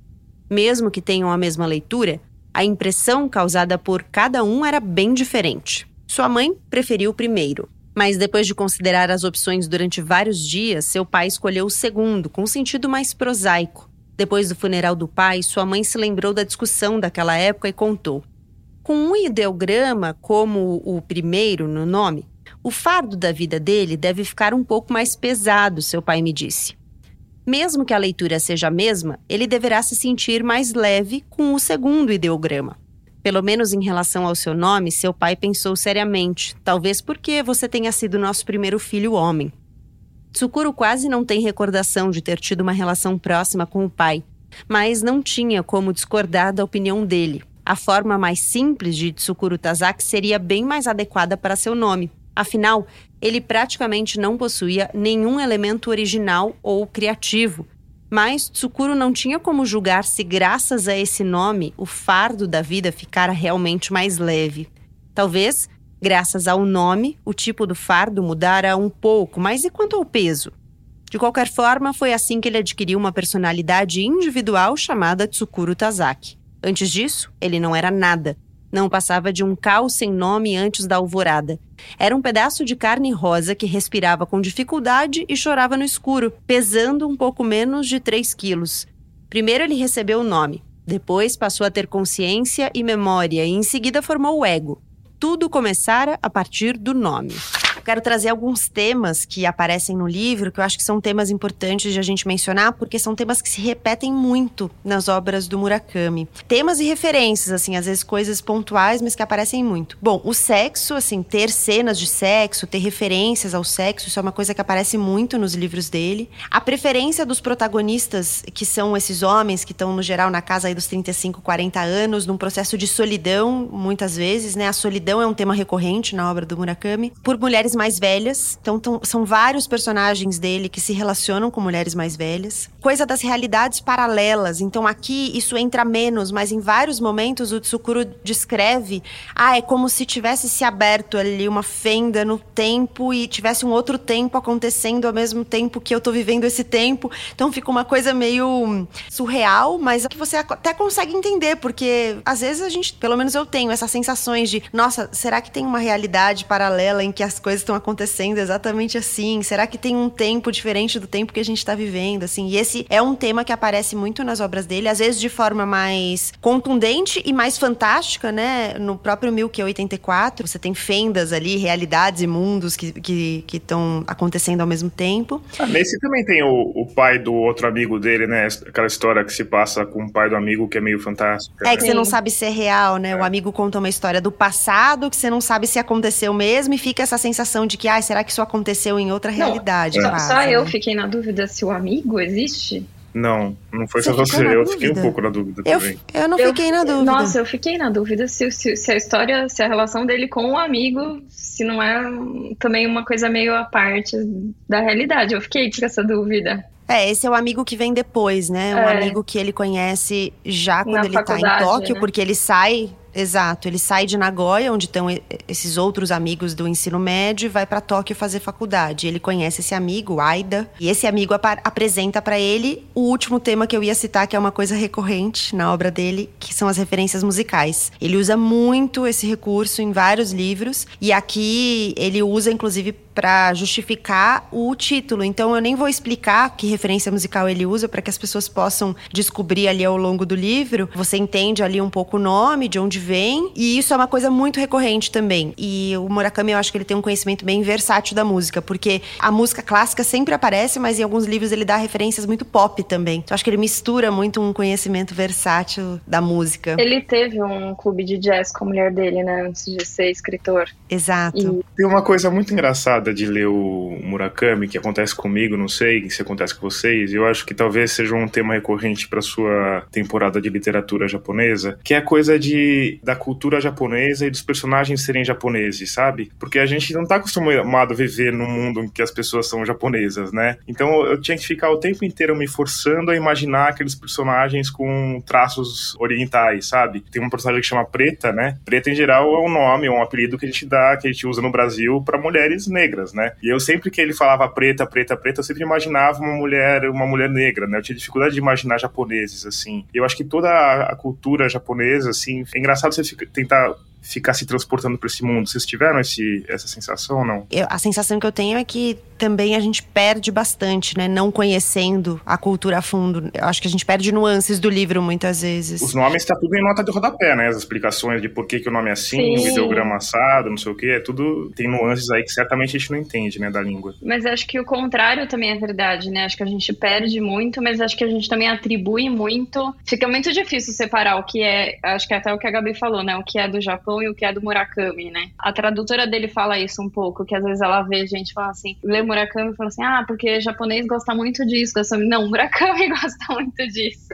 Mesmo que tenham a mesma leitura, a impressão causada por cada um era bem diferente. Sua mãe preferiu o primeiro, mas depois de considerar as opções durante vários dias, seu pai escolheu o segundo, com sentido mais prosaico. Depois do funeral do pai, sua mãe se lembrou da discussão daquela época e contou: com um ideograma como o primeiro no nome, o fardo da vida dele deve ficar um pouco mais pesado, seu pai me disse. Mesmo que a leitura seja a mesma, ele deverá se sentir mais leve com o segundo ideograma. Pelo menos em relação ao seu nome, seu pai pensou seriamente, talvez porque você tenha sido nosso primeiro filho homem. Tsukuro quase não tem recordação de ter tido uma relação próxima com o pai, mas não tinha como discordar da opinião dele, a forma mais simples de Tsukuru Tazaki seria bem mais adequada para seu nome. Afinal, ele praticamente não possuía nenhum elemento original ou criativo. Mas Tsukuro não tinha como julgar se, graças a esse nome, o fardo da vida ficara realmente mais leve. Talvez, graças ao nome, o tipo do fardo mudara um pouco, mas e quanto ao peso? De qualquer forma, foi assim que ele adquiriu uma personalidade individual chamada Tsukuro Tazaki. Antes disso, ele não era nada. Não passava de um caos sem nome antes da alvorada. Era um pedaço de carne rosa que respirava com dificuldade e chorava no escuro, pesando um pouco menos de 3 quilos. Primeiro ele recebeu o nome, depois passou a ter consciência e memória e em seguida formou o ego. Tudo começara a partir do nome quero trazer alguns temas que aparecem no livro, que eu acho que são temas importantes de a gente mencionar, porque são temas que se repetem muito nas obras do Murakami. Temas e referências, assim, às vezes coisas pontuais, mas que aparecem muito. Bom, o sexo, assim, ter cenas de sexo, ter referências ao sexo, isso é uma coisa que aparece muito nos livros dele. A preferência dos protagonistas, que são esses homens que estão, no geral, na casa aí dos 35, 40 anos, num processo de solidão, muitas vezes, né? A solidão é um tema recorrente na obra do Murakami, por mulheres mais velhas. Então, tão, são vários personagens dele que se relacionam com mulheres mais velhas. Coisa das realidades paralelas. Então, aqui isso entra menos, mas em vários momentos o Tsukuro descreve: ah, é como se tivesse se aberto ali uma fenda no tempo e tivesse um outro tempo acontecendo ao mesmo tempo que eu tô vivendo esse tempo. Então, fica uma coisa meio surreal, mas que você até consegue entender, porque às vezes a gente, pelo menos eu tenho essas sensações de: nossa, será que tem uma realidade paralela em que as coisas estão acontecendo exatamente assim? Será que tem um tempo diferente do tempo que a gente está vivendo? Assim, e esse é um tema que aparece muito nas obras dele, às vezes de forma mais contundente e mais fantástica, né? No próprio 1084, você tem fendas ali, realidades e mundos que estão que, que acontecendo ao mesmo tempo. Ah, nesse também tem o, o pai do outro amigo dele, né? Aquela história que se passa com o pai do amigo que é meio fantástico. É, né? que você não sabe se é real, né? É. O amigo conta uma história do passado que você não sabe se aconteceu mesmo e fica essa sensação sensação de que, ah, será que isso aconteceu em outra realidade? Não, só, só eu fiquei na dúvida se o amigo existe. Não, não foi só você. Eu fiquei um pouco na dúvida eu, também. Eu não fiquei eu, na dúvida. Nossa, eu fiquei na dúvida se, se, se, a história, se a relação dele com o amigo, se não é também uma coisa meio à parte da realidade. Eu fiquei com essa dúvida. É, esse é o amigo que vem depois, né? Um É. amigo que ele conhece já quando Na ele tá em Tóquio, né? porque ele sai. Exato, ele sai de Nagoya, onde estão esses outros amigos do ensino médio, e vai pra Tóquio fazer faculdade. Ele conhece esse amigo, Aida, e esse amigo apa- apresenta pra ele o último tema que eu ia citar, que é uma coisa recorrente na obra dele, que são as referências musicais. Ele usa muito esse recurso em vários livros, e aqui ele usa inclusive pra justificar o título. Então eu nem vou explicar que referência musical ele usa para que as pessoas possam descobrir ali ao longo do livro. Você entende ali um pouco o nome, de onde vem, e isso é uma coisa muito recorrente também. E o Murakami eu acho que ele tem um conhecimento bem versátil da música, porque a música clássica sempre aparece, mas em alguns livros ele dá referências muito pop também. Então eu acho que ele mistura muito um conhecimento versátil da música. Ele teve um clube de jazz com a mulher dele, né? Antes de ser escritor. Exato. E Tem uma coisa muito engraçada de ler o Murakami, que acontece comigo, não sei se acontece com vocês, eu acho que talvez seja um tema recorrente para sua temporada de literatura japonesa, que é a coisa de da cultura japonesa e dos personagens serem japoneses, sabe? Porque a gente não tá acostumado a viver num mundo em que as pessoas são japonesas, né? Então eu tinha que ficar o tempo inteiro me forçando a imaginar aqueles personagens com traços orientais, sabe? Tem uma personagem que chama Preta, né? Preta em geral é um nome, é um apelido que a gente dá, que a gente usa no Brasil para mulheres negras, né? E eu sempre que ele falava preta, preta, preta, eu sempre imaginava uma mulher, uma mulher negra, né? Eu tinha dificuldade de imaginar japoneses assim. Eu acho que toda a cultura japonesa assim, é engraçado você tentar ficar se transportando para esse mundo. Vocês tiveram esse, essa sensação ou não? Eu- a sensação que eu tenho é que também a gente perde bastante, né? Não conhecendo a cultura a fundo. Eu acho que a gente perde nuances do livro muitas vezes. Os nomes tá tudo em nota de rodapé, né? As explicações de por que, que o nome é assim, Sim. o ideograma assado, não sei o que, é tudo tem nuances aí que certamente a gente não entende, né, da língua. Mas acho que o contrário também é verdade, né? Acho que a gente perde muito, mas acho que a gente também atribui muito. Fica muito difícil separar o que é, acho que é até o que a Gabi falou, né? O que é do Japão e o que é do Murakami, né? A tradutora dele fala isso um pouco, que às vezes ela vê gente falar assim, lê Murakami e fala assim, ah, porque japonês gosta muito disso, gosta... não, [laughs] Murakami gosta muito disso.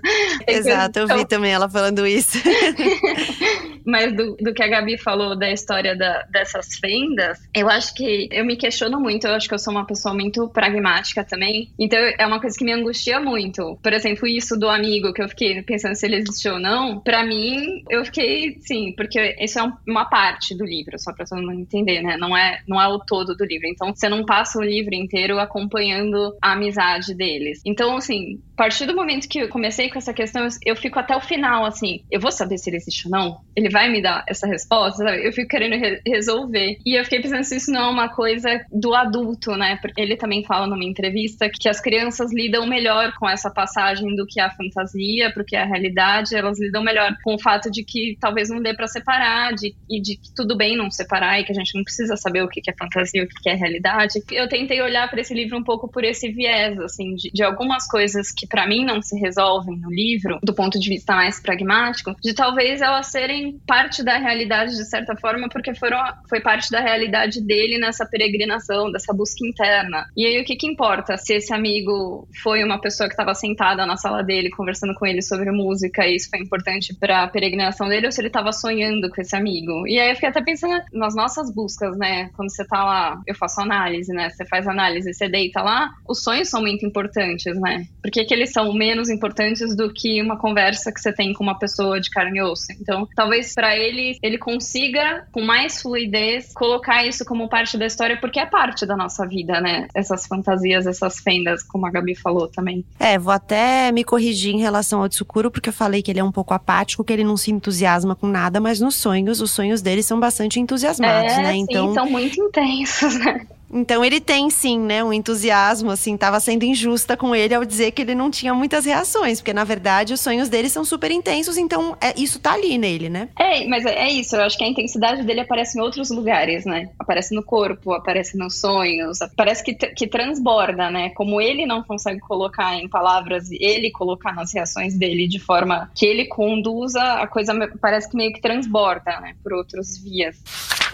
Exato, eu vi Então, também ela falando isso. [laughs] Mas do, do que a Gabi falou da história da- dessas fendas, eu acho que eu me questiono muito. Eu acho que eu sou uma pessoa muito pragmática também. Então é uma coisa que me angustia muito. Por exemplo, isso do amigo que eu fiquei pensando se ele existiu ou não. Pra mim, eu fiquei, sim, porque isso é um- uma parte do livro, só pra todo mundo entender, né? Não é, não é o todo do livro. Então você não passa o livro inteiro acompanhando a amizade deles. Então, assim, partir do momento que eu comecei com essa questão, eu- fico até o final, assim, eu vou saber se ele existe ou não? Ele vai me dar essa resposta? sabe? Eu fico querendo re- resolver. E eu fiquei pensando se isso não é uma coisa do adulto, né? Porque ele também fala numa entrevista que as crianças lidam melhor com essa passagem do que a fantasia, porque a realidade, elas lidam melhor com o fato de que talvez não dê pra separar, de, e de que tudo bem não separar, e que a gente não precisa saber o que que é fantasia o que que é realidade. Eu tentei olhar pra esse livro um pouco por esse viés, assim, de, de algumas coisas que pra mim não se resolvem no livro, do ponto de vista mais pragmático, de talvez elas serem parte da realidade de certa forma, porque foram, foi parte da realidade dele nessa peregrinação, dessa busca interna. E aí o que que importa? Se esse amigo foi uma pessoa que estava sentada na sala dele conversando com ele sobre música e isso foi importante para a peregrinação dele ou se ele estava sonhando com esse amigo. E aí eu fiquei até pensando nas nossas buscas, né? Quando você tá lá, eu faço análise, né? Você faz análise, você deita lá, os sonhos são muito importantes, né? Por que, eles são menos importantes do que uma conversa que você tem com uma pessoa de carne e osso? Então, talvez para ele, ele consiga, com mais fluidez, colocar isso como parte da história, porque é parte da nossa vida, né? Essas fantasias, essas fendas, como a Gabi falou também. É, vou até me corrigir em relação ao Tsukuro, porque eu falei que ele é um pouco apático, que ele não se entusiasma com nada, mas nos sonhos, os sonhos dele são bastante entusiasmados, é, né? sim, Então, são muito intensos, né? Então ele tem sim, né, um entusiasmo, assim, tava sendo injusta com ele ao dizer que ele não tinha muitas reações, porque na verdade os sonhos dele são super intensos, então é, isso tá ali nele, né? É, mas é, é isso, eu acho que a intensidade dele aparece em outros lugares, né? Aparece no corpo, aparece nos sonhos, parece que, que transborda, né? Como ele não consegue colocar em palavras, ele colocar nas reações dele de forma que ele conduza, a coisa parece que meio que transborda, né? Por outros vias.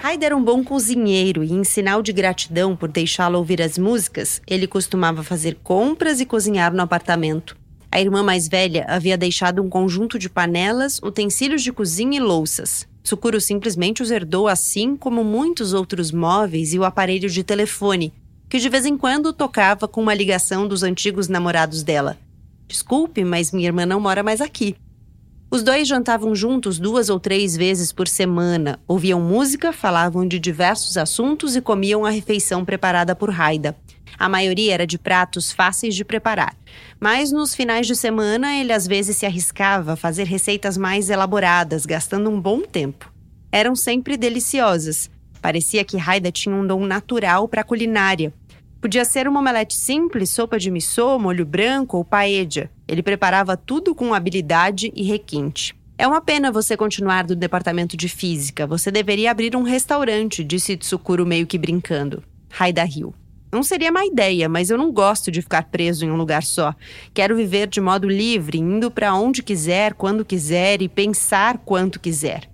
Haider era um bom cozinheiro e, em sinal de gratidão por deixá-lo ouvir as músicas, ele costumava fazer compras e cozinhar no apartamento. A irmã mais velha havia deixado um conjunto de panelas, utensílios de cozinha e louças. Sukuro simplesmente os herdou assim como muitos outros móveis e o aparelho de telefone, que de vez em quando tocava com uma ligação dos antigos namorados dela. Desculpe, mas minha irmã não mora mais aqui. Os dois jantavam juntos duas ou três vezes por semana, ouviam música, falavam de diversos assuntos e comiam a refeição preparada por Raida. A maioria era de pratos fáceis de preparar, mas nos finais de semana ele às vezes se arriscava a fazer receitas mais elaboradas, gastando um bom tempo. Eram sempre deliciosas. Parecia que Raida tinha um dom natural para a culinária Podia ser uma omelete simples, sopa de missô, molho branco ou paella. Ele preparava tudo com habilidade e requinte. É uma pena você continuar do departamento de física. Você deveria abrir um restaurante, disse Tsukuro meio que brincando. Raida riu. Não seria má ideia, mas eu não gosto de ficar preso em um lugar só. Quero viver de modo livre, indo para onde quiser, quando quiser e pensar quanto quiser.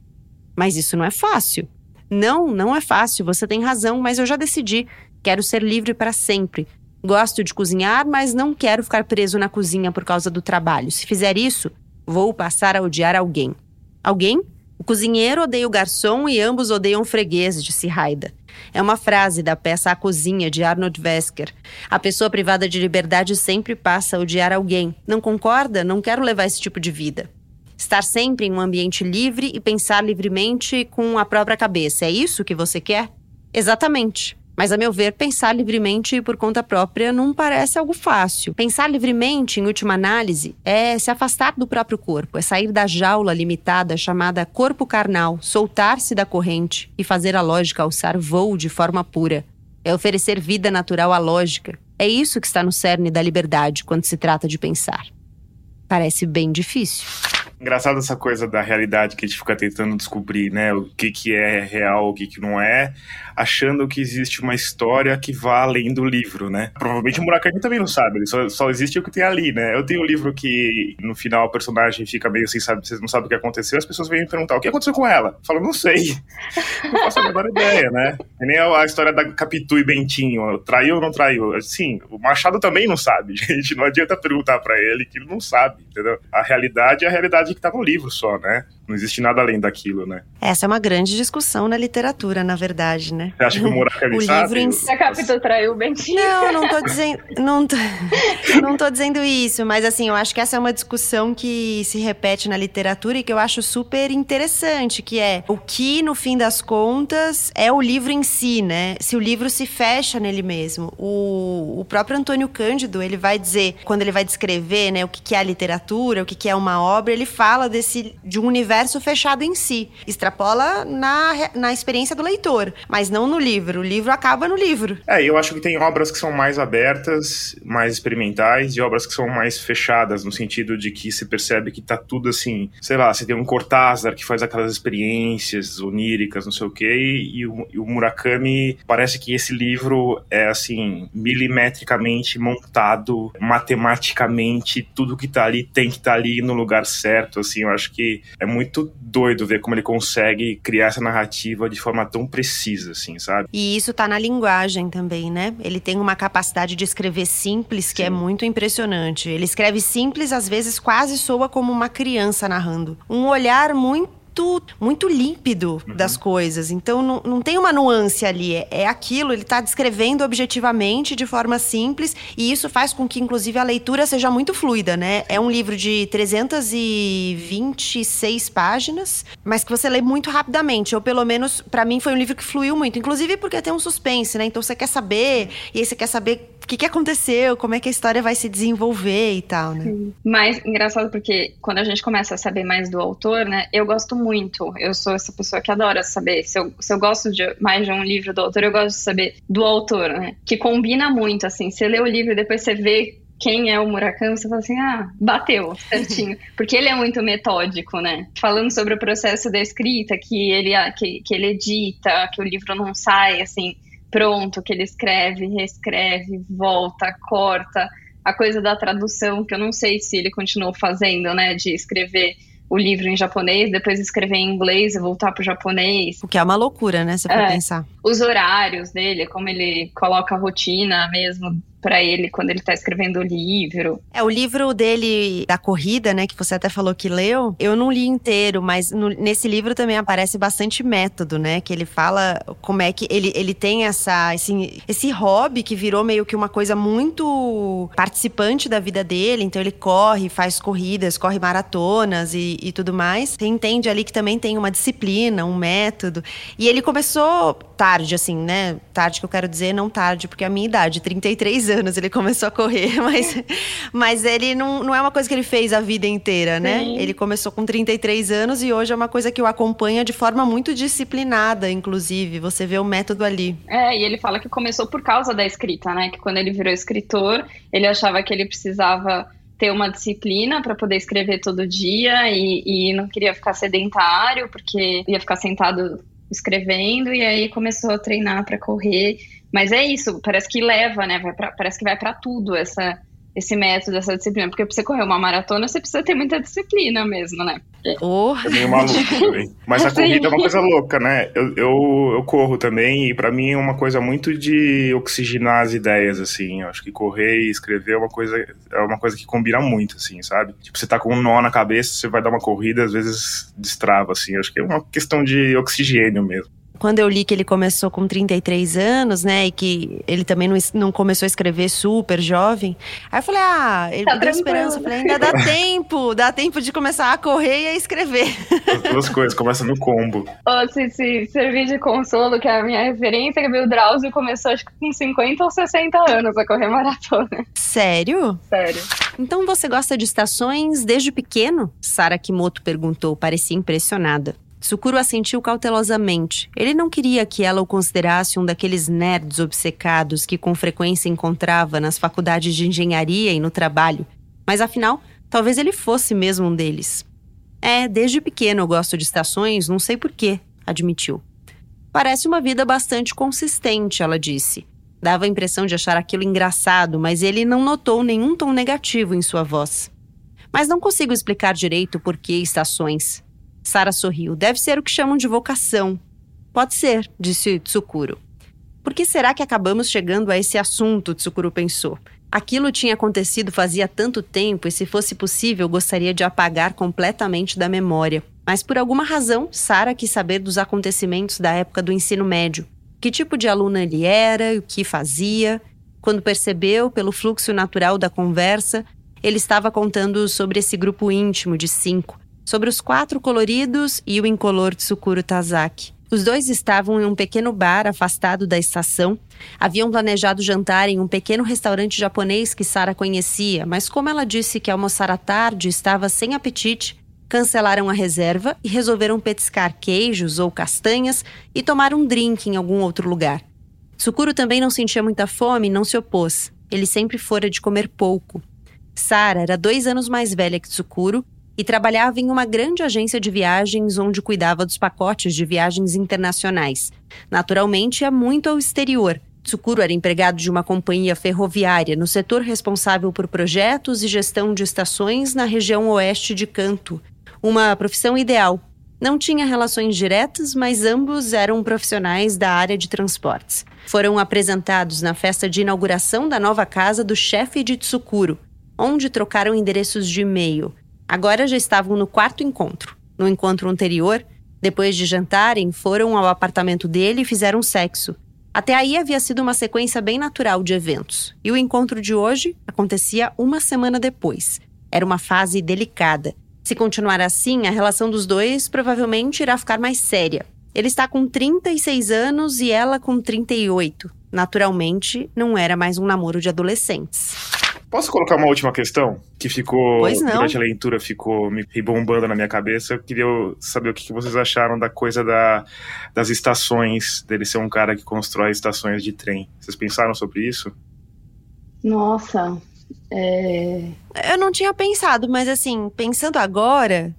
Mas isso não é fácil. Não, não é fácil, você tem razão, mas eu já decidi. Quero ser livre para sempre. Gosto de cozinhar, mas não quero ficar preso na cozinha por causa do trabalho. Se fizer isso, vou passar a odiar alguém. Alguém? O cozinheiro odeia o garçom e ambos odeiam o freguês, disse Raida. É uma frase da peça A Cozinha, de Arnold Wesker. A pessoa privada de liberdade sempre passa a odiar alguém. Não concorda? Não quero levar esse tipo de vida. Estar sempre em um ambiente livre e pensar livremente com a própria cabeça. É isso que você quer? Exatamente. Mas, a meu ver, pensar livremente por conta própria não parece algo fácil. Pensar livremente, em última análise, é se afastar do próprio corpo, é sair da jaula limitada chamada corpo carnal, soltar-se da corrente e fazer a lógica alçar voo de forma pura. É oferecer vida natural à lógica. É isso que está no cerne da liberdade quando se trata de pensar. Parece bem difícil. Engraçado essa coisa da realidade que a gente fica tentando descobrir, né? O que, que é real, o que, que não é achando que existe uma história que vá além do livro, né? Provavelmente o Murakami também não sabe, ele só, só existe o que tem ali, né? Eu tenho um livro que no final o personagem fica meio assim, sabe, vocês não sabem o que aconteceu, as pessoas vêm me perguntar o que aconteceu com ela. Eu falo, não sei. [laughs] Não faço a menor ideia, né? É nem a história da Capitu e Bentinho, traiu ou não traiu? Sim, o Machado também não sabe, [laughs] gente. Não adianta perguntar para ele que ele não sabe, entendeu? A realidade é a realidade que tá no livro só, né? Não existe nada além daquilo, né? Essa é uma grande discussão na literatura, na verdade, né? Você acha que o [laughs] Murakami o sabe? Livro em... A Capitão traiu o Bentinho. Não, não tô [laughs] dizendo, não tô, [laughs] não tô dizendo isso, mas assim, eu acho que essa é uma discussão que se repete na literatura e que eu acho super interessante, que é o que, no fim das contas, é o livro em si, né? Se o livro se fecha nele mesmo. O, o próprio Antônio Cândido, ele vai dizer, quando ele vai descrever, né, o que, que é a literatura, o que, que é uma obra, ele fala desse, de um universo universo fechado em si. Extrapola na, na experiência do leitor, mas não no livro. O livro acaba no livro. É, eu acho que tem obras que são mais abertas, mais experimentais, e obras que são mais fechadas, no sentido de que se percebe que tá tudo assim, sei lá, você tem um Cortázar que faz aquelas experiências oníricas, não sei o quê, e, e, o, e o Murakami parece que esse livro é assim, milimetricamente montado, matematicamente, tudo que tá ali tem que estar tá ali no lugar certo, assim, eu acho que é muito muito doido ver como ele consegue criar essa narrativa de forma tão precisa, assim, sabe? E isso tá na linguagem também, né? Ele tem uma capacidade de escrever simples que é Sim. é muito impressionante. Ele escreve simples, às vezes quase soa como uma criança narrando. Um olhar muito muito, muito límpido uhum. das coisas. Então não, não tem uma nuance ali. É, é aquilo, ele está descrevendo objetivamente, de forma simples, e isso faz com que, inclusive, a leitura seja muito fluida, né? É um livro de 326 páginas, mas que você lê muito rapidamente. Ou pelo menos, para mim, foi um livro que fluiu muito. Inclusive porque tem um suspense, né? Então você quer saber, e aí você quer saber o que, que aconteceu, como é que a história vai se desenvolver e tal, né? Sim. Mas engraçado porque quando a gente começa a saber mais do autor, né? Eu gosto muito. Eu sou essa pessoa que adora saber. Se eu, se eu gosto de mais de um livro do autor, eu gosto de saber do autor, né? Que combina muito, assim. Você lê o livro e depois você vê quem é o Murakami, você fala assim, ah, bateu certinho. [laughs] Porque ele é muito metódico, né? Falando sobre o processo da escrita, que ele, que, que ele edita, que o livro não sai, assim pronto, que ele escreve, reescreve, volta, corta. A coisa da tradução, que eu não sei se ele continuou fazendo, né, de escrever o livro em japonês, depois escrever em inglês e voltar para o japonês. O que é uma loucura, né, se for é, pensar. Os horários dele, como ele coloca a rotina mesmo para ele quando ele tá escrevendo o livro. É, o livro dele da corrida, né, que você até falou que leu, eu não li inteiro, mas no, nesse livro também aparece bastante método, né, que ele fala como é que ele, ele tem essa, esse, esse hobby que virou meio que uma coisa muito participante da vida dele, então ele corre, faz corridas, corre maratonas e, e tudo mais. Você entende ali que também tem uma disciplina, um método. E ele começou tarde, assim, né, tarde que eu quero dizer, não tarde, porque a minha idade, 33 anos, ele começou a correr, [laughs] mas, mas ele não, não é uma coisa que ele fez a vida inteira, né? Sim. Ele começou com 33 anos e hoje é uma coisa que o acompanha de forma muito disciplinada, inclusive. Você vê o método ali. É, e ele fala que começou por causa da escrita, né? Que quando ele virou escritor, ele achava que ele precisava ter uma disciplina para poder escrever todo dia e, e não queria ficar sedentário, porque ia ficar sentado escrevendo e aí começou a treinar para correr. Mas é isso, parece que leva, né? Pra, parece que vai para tudo essa esse método, essa disciplina. Porque pra você correr uma maratona, você precisa ter muita disciplina mesmo, né? Oh. É meio maluco também. Mas a corrida é uma coisa louca, né? Eu, eu, eu, corro também e para mim é uma coisa muito de oxigenar as ideias, assim. Eu acho que correr e escrever é uma coisa, é uma coisa que combina muito, assim, sabe? Tipo, você tá com um nó na cabeça, você vai dar uma corrida, às vezes destrava, assim. Eu acho que é uma questão de oxigênio mesmo quando eu li que ele começou com 33 anos, né, e que ele também não, não começou a escrever super jovem, aí eu falei, ah, ele tá deu esperança. Eu falei, ainda dá [laughs] tempo, dá tempo de começar a correr e a escrever. As duas coisas, começa no combo. Oh, se, se servir de consolo, que é a minha referência, que o Drauzio começou acho que com 50 ou 60 anos a correr maratona. Sério? Sério. Então você gosta de estações desde pequeno? Sara Kimoto perguntou, parecia impressionada. Tsukuro assentiu cautelosamente. Ele não queria que ela o considerasse um daqueles nerds obcecados que com frequência encontrava nas faculdades de engenharia e no trabalho. Mas afinal, talvez ele fosse mesmo um deles. É, desde pequeno eu gosto de estações, não sei porquê, admitiu. Parece uma vida bastante consistente, ela disse. Dava a impressão de achar aquilo engraçado, mas ele não notou nenhum tom negativo em sua voz. Mas não consigo explicar direito por que estações. Sara sorriu. Deve ser o que chamam de vocação. Pode ser, disse Tsukuro. Por que será que acabamos chegando a esse assunto? Tsukuro pensou. Aquilo tinha acontecido fazia tanto tempo e, se fosse possível, gostaria de apagar completamente da memória. Mas por alguma razão, Sara quis saber dos acontecimentos da época do ensino médio. Que tipo de aluna ele era, o que fazia. Quando percebeu, pelo fluxo natural da conversa, ele estava contando sobre esse grupo íntimo de cinco, sobre os quatro coloridos e o incolor Tsukuro Tazaki. Os dois estavam em um pequeno bar afastado da estação. Haviam planejado jantar em um pequeno restaurante japonês que Sara conhecia, mas como ela disse que almoçar à tarde estava sem apetite, cancelaram a reserva e resolveram petiscar queijos ou castanhas e tomar um drink em algum outro lugar. Tsukuro também não sentia muita fome e não se opôs. Ele sempre fora de comer pouco. Sara era dois anos mais velha que Tsukuro e trabalhava em uma grande agência de viagens onde cuidava dos pacotes de viagens internacionais. Naturalmente, ia muito ao exterior. Tsukuro era empregado de uma companhia ferroviária no setor responsável por projetos e gestão de estações na região oeste de Kanto. Uma profissão ideal. Não tinha relações diretas, mas ambos eram profissionais da área de transportes. Foram apresentados na festa de inauguração da nova casa do chefe de Tsukuro, onde trocaram endereços de e-mail. Agora já estavam no quarto encontro. No encontro anterior, depois de jantarem, foram ao apartamento dele e fizeram sexo. Até aí havia sido uma sequência bem natural de eventos. E o encontro de hoje acontecia uma semana depois. Era uma fase delicada. Se continuar assim, a relação dos dois provavelmente irá ficar mais séria. Ele está com 36 anos e ela com 38. Naturalmente, não era mais um namoro de adolescentes. Posso colocar uma última questão? Que ficou, durante a leitura, ficou me rebombando na minha cabeça. Eu queria saber o que vocês acharam da coisa da, das estações, dele ser um cara que constrói estações de trem. Vocês pensaram sobre isso? Nossa, é... Eu não tinha pensado, mas assim, pensando agora,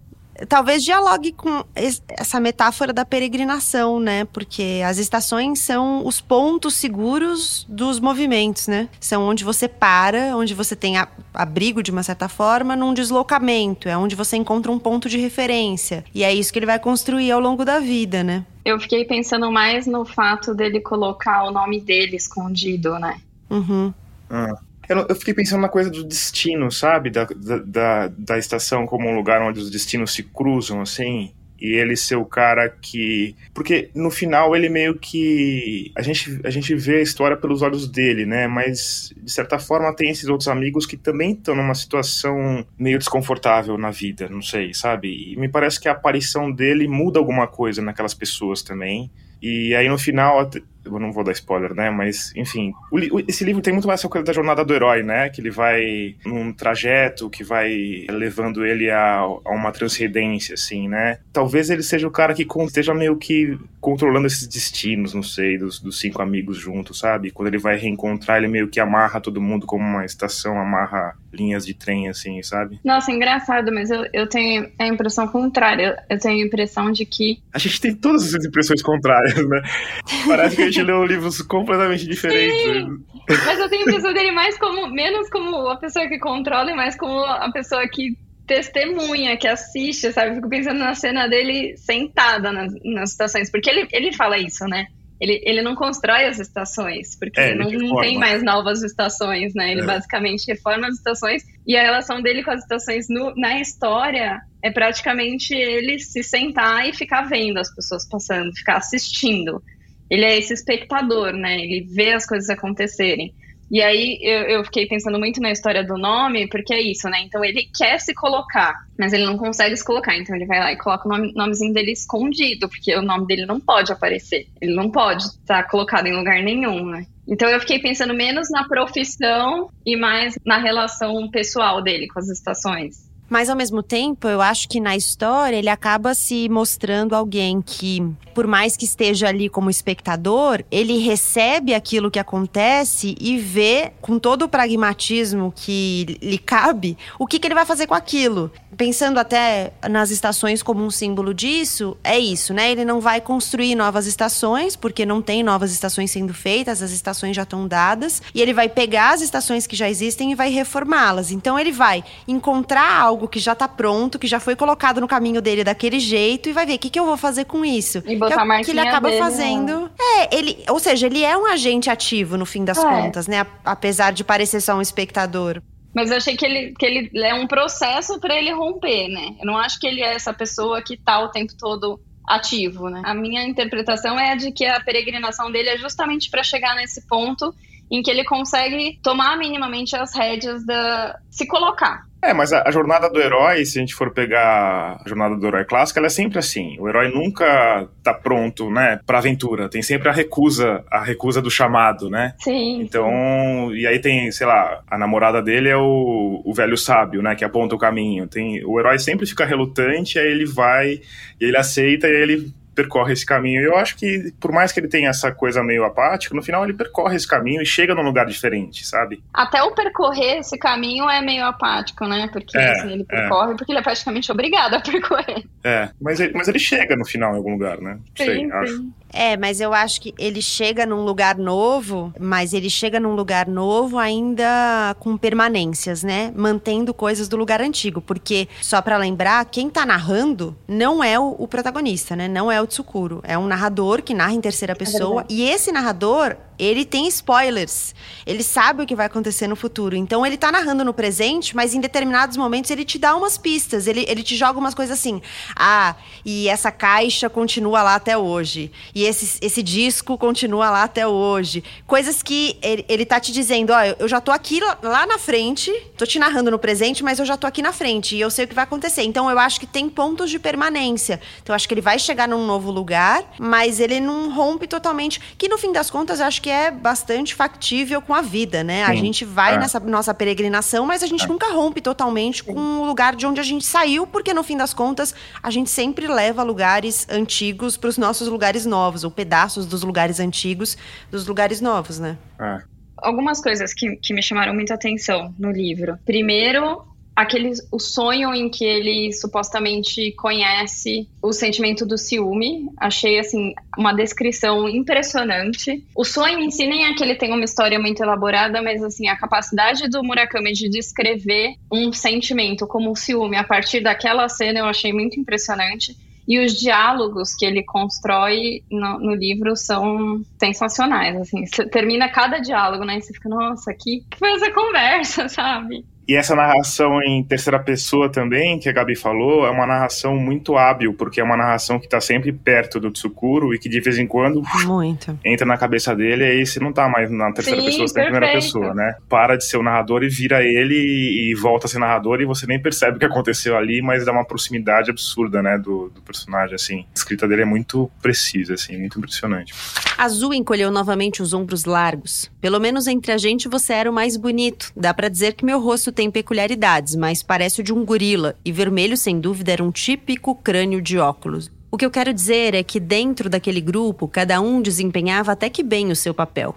talvez dialogue com essa metáfora da peregrinação, né? Porque as estações são os pontos seguros dos movimentos, né? São onde você para, onde você tem abrigo de uma certa forma num deslocamento, é onde você encontra um ponto de referência. E é isso que ele vai construir ao longo da vida, né? Eu fiquei pensando mais no fato dele colocar o nome dele escondido, né? Uhum. Ah. Eu, eu, fiquei pensando na coisa do destino, sabe? Da, da, da, estação como um lugar onde os destinos se cruzam, assim e ele ser o cara que. Porque no final ele meio que. A gente, a gente vê a história pelos olhos dele, né? Mas de certa forma tem esses outros amigos que também estão numa situação meio desconfortável na vida, não sei, sabe? E me parece que a aparição dele muda alguma coisa naquelas pessoas também. E aí no final, eu não vou dar spoiler, né? Mas, enfim, o, esse livro tem muito mais essa coisa da jornada do herói, né? Que ele vai num trajeto que vai levando ele a, a uma transcendência, assim, né? Talvez ele seja o cara que esteja meio que controlando esses destinos, não sei, dos, dos cinco amigos juntos, sabe? Quando ele vai reencontrar, ele meio que amarra todo mundo como uma estação, amarra linhas de trem, assim, sabe? Nossa, engraçado, mas eu, eu tenho a impressão contrária. Eu tenho a impressão de que. A gente tem todas essas impressões contrárias, né? [laughs] Parece que a gente leu livros completamente diferentes. Sim, mas eu tenho a impressão dele mais como. menos como a pessoa que controla e mais como a pessoa que testemunha, que assiste, sabe? Fico pensando na cena dele sentada nas, nas estações, porque ele, ele fala isso, né? Ele, ele não constrói as estações, porque é, não, não, tem mais novas estações, né? Ele é. basicamente reforma as estações e a relação dele com as estações no, na história é praticamente ele se sentar e ficar vendo as pessoas passando, ficar assistindo. Ele é esse espectador, né? Ele vê as coisas acontecerem. E aí eu, eu, fiquei pensando muito na história do nome, porque é isso, né? Então ele quer se colocar, mas ele não consegue se colocar. Então ele vai lá e coloca o nome, nomezinho dele escondido, porque o nome dele não pode aparecer. Ele não pode estar colocado em lugar nenhum, né? Então eu fiquei pensando menos na profissão e mais na relação pessoal dele com as estações. Mas ao mesmo tempo, eu acho que na história ele acaba se mostrando alguém que, por mais que esteja ali como espectador, ele recebe aquilo que acontece e vê com todo o pragmatismo que lhe cabe o que, que ele vai fazer com aquilo pensando até nas estações como um símbolo disso, é isso, né? Ele não vai construir novas estações, porque não tem novas estações sendo feitas, as estações já estão dadas, e ele vai pegar as estações que já existem e vai reformá-las. Então ele vai encontrar algo que já está pronto, que já foi colocado no caminho dele daquele jeito e vai ver o que, que eu vou fazer com isso. E botar que, é o que ele acaba dele, fazendo. Né? É, ele, ou seja, ele é um agente ativo no fim das é. contas, né? Apesar de parecer só um espectador. Mas eu achei que ele, que ele é um processo para ele romper, né? Eu não acho que ele é essa pessoa que tá o tempo todo ativo, né? A minha interpretação é de que a peregrinação dele é justamente para chegar nesse ponto em que ele consegue tomar minimamente as rédeas da se colocar, é, mas a, a, jornada do herói, se a gente for pegar a jornada do herói clássica, ela é sempre assim. O herói nunca tá pronto, né, pra aventura. Tem sempre a recusa, a recusa do chamado, né? Sim. Então, e aí tem, sei lá, a namorada dele é o, o velho sábio, né, que aponta o caminho. Tem, o herói sempre fica relutante, aí ele vai, e ele aceita, e aí ele percorre esse caminho. E eu acho que, por mais que ele tenha essa coisa meio apática, no final ele percorre esse caminho e chega num lugar diferente, sabe? Até o percorrer esse caminho é meio apático, né? Porque é, assim, ele é. percorre é. porque ele é praticamente obrigado a [laughs] percorrer. É, mas ele, mas ele chega no final em algum lugar, né? Sim, Sei, sim. acho. É, mas eu acho que ele chega num lugar novo, mas ele chega num lugar novo ainda com permanências, né? Mantendo coisas do lugar antigo. Porque, só para lembrar, quem tá narrando não é o, o, protagonista, né? Não é o Tsukuro. É um narrador que narra em terceira é pessoa. É e esse narrador, ele tem spoilers. Ele sabe o que vai acontecer no futuro. Então ele tá narrando no presente, mas em determinados momentos ele te dá umas pistas. Ele, ele te joga umas coisas assim. Ah, e essa caixa continua lá até hoje. E esse, esse disco continua lá até hoje. Coisas que ele, ele tá te dizendo: ó, eu já tô aqui lá na frente, tô te narrando no presente, mas eu já tô aqui na frente e eu sei o que vai acontecer. Então eu acho que tem pontos de permanência. Então eu acho que ele vai chegar num novo lugar, mas ele não rompe totalmente. Que no fim das contas eu acho que é bastante factível com a vida, né? Sim. A gente vai é. nessa nossa peregrinação, mas a gente é. nunca rompe totalmente com o lugar de onde a gente saiu, porque no fim das contas a gente sempre leva lugares antigos para os nossos lugares novos, ou pedaços dos lugares antigos dos lugares novos, né? É. Algumas coisas que, que me chamaram muita atenção no livro. Primeiro, aquele o sonho em que ele supostamente conhece o sentimento do ciúme. Achei assim uma descrição impressionante. O sonho em si nem é que ele tem uma história muito elaborada, mas assim a capacidade do Murakami de descrever um sentimento como o ciúme a partir daquela cena eu achei muito impressionante. E os diálogos que ele constrói no, no livro são sensacionais, assim. Você termina cada diálogo, né? E você fica, nossa, que, que foi essa conversa, [laughs] sabe? E essa narração em terceira pessoa também, que a Gabi falou, é uma narração muito hábil, porque é uma narração que está sempre perto do Tsukuro e que de vez em quando muito. entra na cabeça dele e aí você não está mais na terceira Sim, pessoa, você tá em primeira pessoa, né? Para de ser o narrador e vira ele e volta a ser narrador e você nem percebe o que aconteceu ali, mas dá uma proximidade absurda, né, do, do personagem, assim. A escrita dele é muito precisa, assim, muito impressionante. Azul encolheu novamente os ombros largos. Pelo menos entre a gente você era o mais bonito. Dá para dizer que meu rosto tem peculiaridades, mas parece o de um gorila, e vermelho, sem dúvida, era um típico crânio de óculos. O que eu quero dizer é que dentro daquele grupo, cada um desempenhava até que bem o seu papel.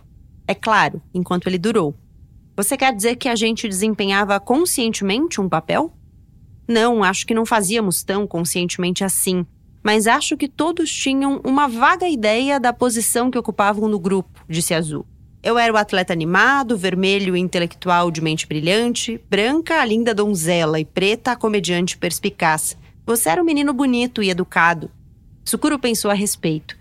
É claro, enquanto ele durou. Você quer dizer que a gente desempenhava conscientemente um papel? Não, acho que não fazíamos tão conscientemente assim, mas acho que todos tinham uma vaga ideia da posição que ocupavam no grupo, disse Azul. Eu era o atleta animado, vermelho intelectual de mente brilhante, branca a linda donzela e preta a comediante perspicaz. Você era um menino bonito e educado. Sukuro pensou a respeito.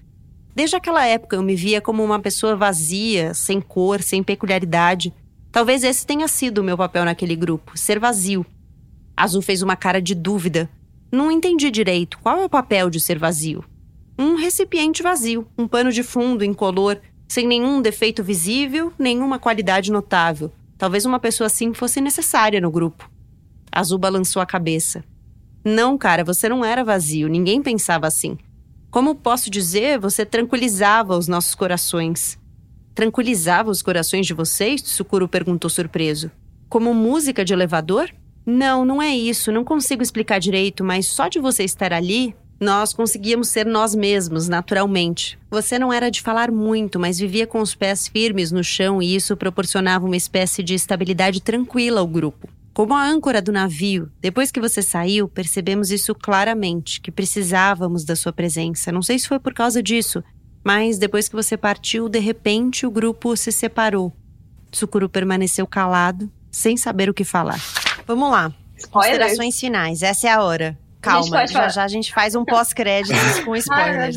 Desde aquela época eu me via como uma pessoa vazia, sem cor, sem peculiaridade. Talvez esse tenha sido o meu papel naquele grupo, ser vazio. Azul fez uma cara de dúvida. Não entendi direito qual é o papel de ser vazio. Um recipiente vazio, um pano de fundo incolor, sem nenhum defeito visível, nenhuma qualidade notável. Talvez uma pessoa assim fosse necessária no grupo. Azul balançou a cabeça. Não, cara, você não era vazio, ninguém pensava assim. Como posso dizer, você tranquilizava os nossos corações. Tranquilizava os corações de vocês? Sukuro perguntou surpreso. Como música de elevador? Não, não é isso, não consigo explicar direito, mas só de você estar ali, nós conseguíamos ser nós mesmos, naturalmente. Você não era de falar muito, mas vivia com os pés firmes no chão e isso proporcionava uma espécie de estabilidade tranquila ao grupo. Como a âncora do navio, depois que você saiu, percebemos isso claramente, que precisávamos da sua presença. Não sei se foi por causa disso, mas depois que você partiu, de repente o grupo se separou. Tsukuru permaneceu calado, sem saber o que falar. Vamos lá. Considerações finais, essa é a hora. Calma, já já a gente faz um pós-créditos com [laughs] spoilers.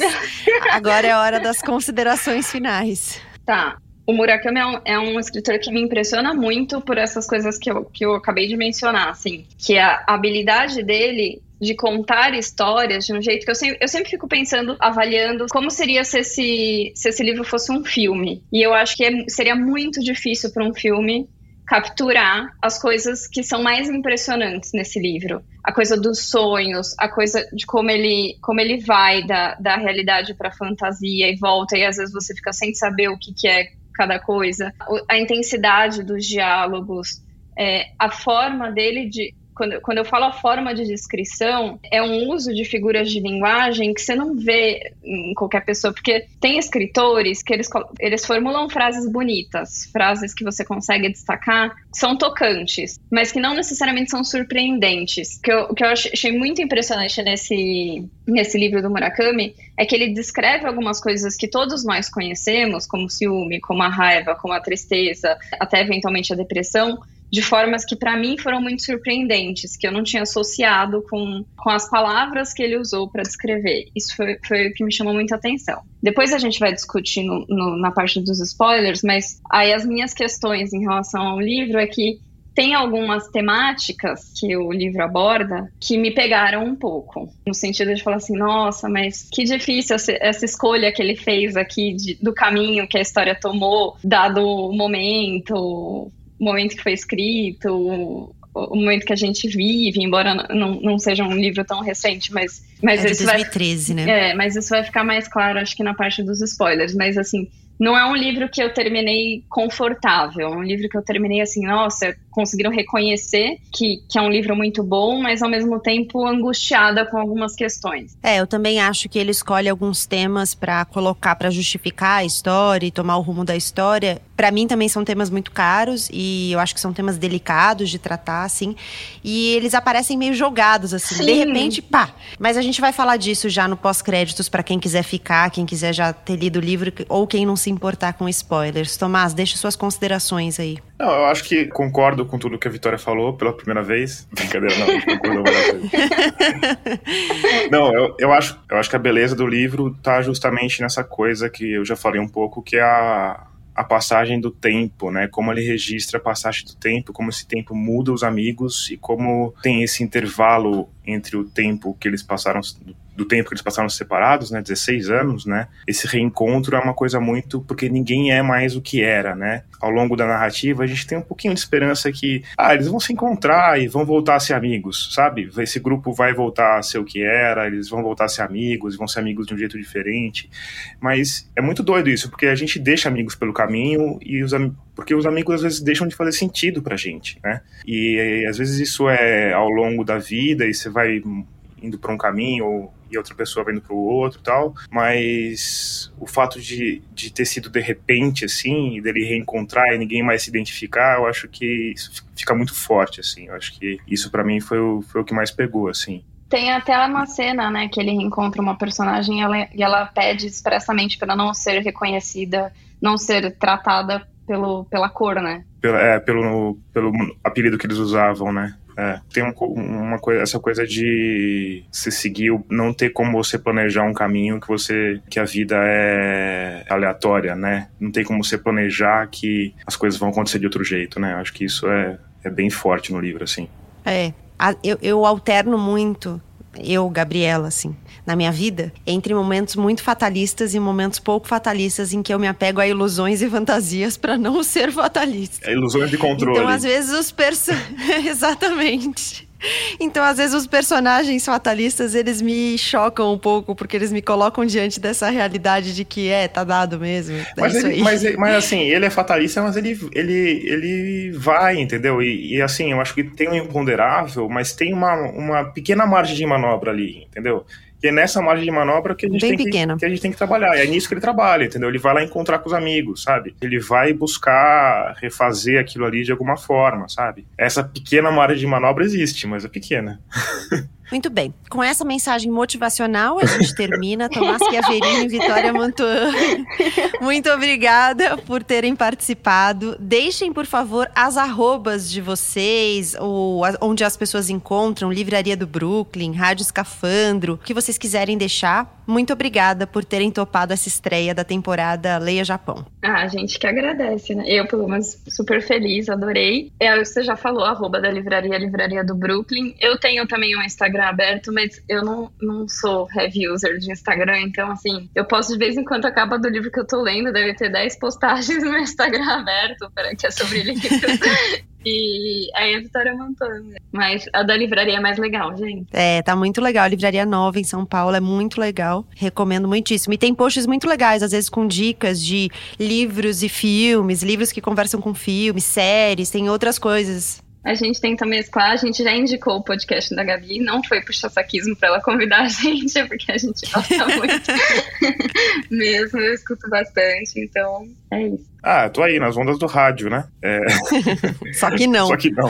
Agora é a hora das considerações finais. Tá. O Murakami é um, é um, escritor que me impressiona muito por essas coisas que eu, que eu acabei de mencionar, assim. Que a habilidade dele de contar histórias de um jeito que eu sempre, eu sempre fico pensando, avaliando como seria se esse, se esse livro fosse um filme. E eu acho que é, seria muito difícil para um filme capturar as coisas que são mais impressionantes nesse livro. A coisa dos sonhos, a coisa de como ele, como ele vai da, da realidade para a fantasia e volta, e às vezes você fica sem saber o que, que é cada coisa. A intensidade dos diálogos, é, a forma dele de quando, quando eu falo a forma de descrição, é um uso de figuras de linguagem que você não vê em qualquer pessoa, porque tem escritores que eles, eles formulam frases bonitas, frases que você consegue destacar, são tocantes, mas que não necessariamente são surpreendentes. O que eu, que eu achei muito impressionante nesse, nesse livro do Murakami é que ele descreve algumas coisas que todos nós conhecemos, como ciúme, como a raiva, como a tristeza, até eventualmente a depressão, de formas que para mim foram muito surpreendentes, que eu não tinha associado com, com as palavras que ele usou para descrever. Isso foi, foi o que me chamou muita atenção. Depois a gente vai discutir no, no, na parte dos spoilers, mas aí as minhas questões em relação ao livro é que tem algumas temáticas que o livro aborda que me pegaram um pouco. No sentido de falar assim, nossa, mas que difícil essa escolha que ele fez aqui de, do caminho que a história tomou, dado o momento, momento que foi escrito, o, o momento que a gente vive, embora não, não seja um livro tão recente, mas, mas é isso 2013, vai, né? É, mas isso vai ficar mais claro, acho que na parte dos spoilers. Mas assim, não é um livro que eu terminei confortável, é um livro que eu terminei assim, nossa, conseguiram reconhecer que, que é um livro muito bom, mas ao mesmo tempo angustiada com algumas questões. É, eu também acho que ele escolhe alguns temas para colocar, para justificar a história e tomar o rumo da história. Para mim também são temas muito caros e eu acho que são temas delicados de tratar, assim. E eles aparecem meio jogados, assim, Sim. de repente, pá. Mas a gente vai falar disso já no pós-créditos para quem quiser ficar, quem quiser já ter lido o livro ou quem não se importar com spoilers. Tomás, deixe suas considerações aí. Não, eu acho que concordo com tudo que a Vitória falou pela primeira vez. [laughs] Brincadeira, não, concordou várias [laughs] Não, eu, eu, acho, eu acho que a beleza do livro tá justamente nessa coisa que eu já falei um pouco, que é a, a passagem do tempo, né? Como ele registra a passagem do tempo, como esse tempo muda os amigos e como tem esse intervalo entre o tempo que eles passaram do tempo que eles passaram separados, né, 16 anos, né, esse reencontro é uma coisa muito porque ninguém é mais o que era, né. Ao longo da narrativa a gente tem um pouquinho de esperança que, ah, eles vão se encontrar e vão voltar a ser amigos, sabe? Esse grupo vai voltar a ser o que era, eles vão voltar a ser amigos, vão ser amigos de um jeito diferente. Mas é muito doido isso, porque a gente deixa amigos pelo caminho e os porque os amigos às vezes deixam de fazer sentido pra gente, né? E às vezes isso é ao longo da vida e você vai indo para um caminho e outra pessoa vai indo para o outro tal, mas o fato de, de ter sido de repente assim, dele reencontrar e ninguém mais se identificar, eu acho que isso fica muito forte assim. Eu acho que isso para mim foi o, foi o que mais pegou assim. Tem até uma cena, né, que ele reencontra uma personagem e ela, e ela pede expressamente para não ser reconhecida, não ser tratada pelo, pela cor, né? Pela, é, pelo, pelo apelido que eles usavam, né? É, tem um, uma coisa, essa coisa de se seguir, não ter como você planejar um caminho que você, que a vida é aleatória, né? Não tem como você planejar que as coisas vão acontecer de outro jeito, né? Acho que isso é, é bem forte no livro, assim. É, eu, eu alterno muito eu, Gabriela, assim, na minha vida, entre momentos muito fatalistas e momentos pouco fatalistas em que eu me apego a ilusões e fantasias para não [laughs] ser fatalista. É ilusões de controle. Então, às vezes, os personagens. [laughs] Exatamente. Então, às vezes, os personagens fatalistas, eles me chocam um pouco, porque eles me colocam diante dessa realidade de que é, tá dado mesmo. É mas, ele, mas, mas, [laughs] assim, ele é fatalista, mas ele, ele, ele vai, entendeu? E, e, assim, eu acho que tem um imponderável, mas tem uma, uma pequena margem de manobra ali, entendeu? E é nessa margem de manobra que a gente, tem que, que, a gente tem que trabalhar. E é nisso que ele trabalha, entendeu? Ele vai lá encontrar com os amigos, sabe? Ele vai buscar refazer aquilo ali de alguma forma, sabe? Essa pequena margem de manobra existe, mas é pequena. [laughs] Muito bem. Com essa mensagem motivacional, a gente termina. [laughs] Tomás Chiaverini e Vitória Mantuan. [laughs] Muito obrigada por terem participado. Deixem, por favor, as arrobas de vocês, ou onde as pessoas encontram, Livraria do Brooklyn, Rádio Escafandro, o que vocês quiserem deixar. Muito obrigada por terem topado essa estreia da temporada Leia Japão. Ah, a gente que agradece, né? Eu, pelo menos, super feliz, adorei. É, você já falou, arroba da livraria, Livraria do Brooklyn. Eu tenho também um Instagram aberto, mas eu não, não sou heavy user de Instagram, então, assim, eu posso de vez em quando, a do livro que eu tô lendo, deve ter 10 postagens no meu Instagram aberto, para que é sobre livros. [laughs] E aí a Vitória Montana. Mas a da livraria é mais legal, gente. É, tá muito legal. A livraria nova em São Paulo é muito legal. Recomendo muitíssimo. E tem posts muito legais, às vezes com dicas de livros e filmes, livros que conversam com filmes, séries, tem outras coisas. A gente tenta mesclar, a gente já indicou o podcast da Gabi, não foi puxar saquismo para ela convidar a [laughs] gente, é porque a gente gosta [laughs] muito [laughs] mesmo, eu escuto bastante, então é isso. Ah, tô aí nas ondas do rádio, né? É... Só que não. Só que não.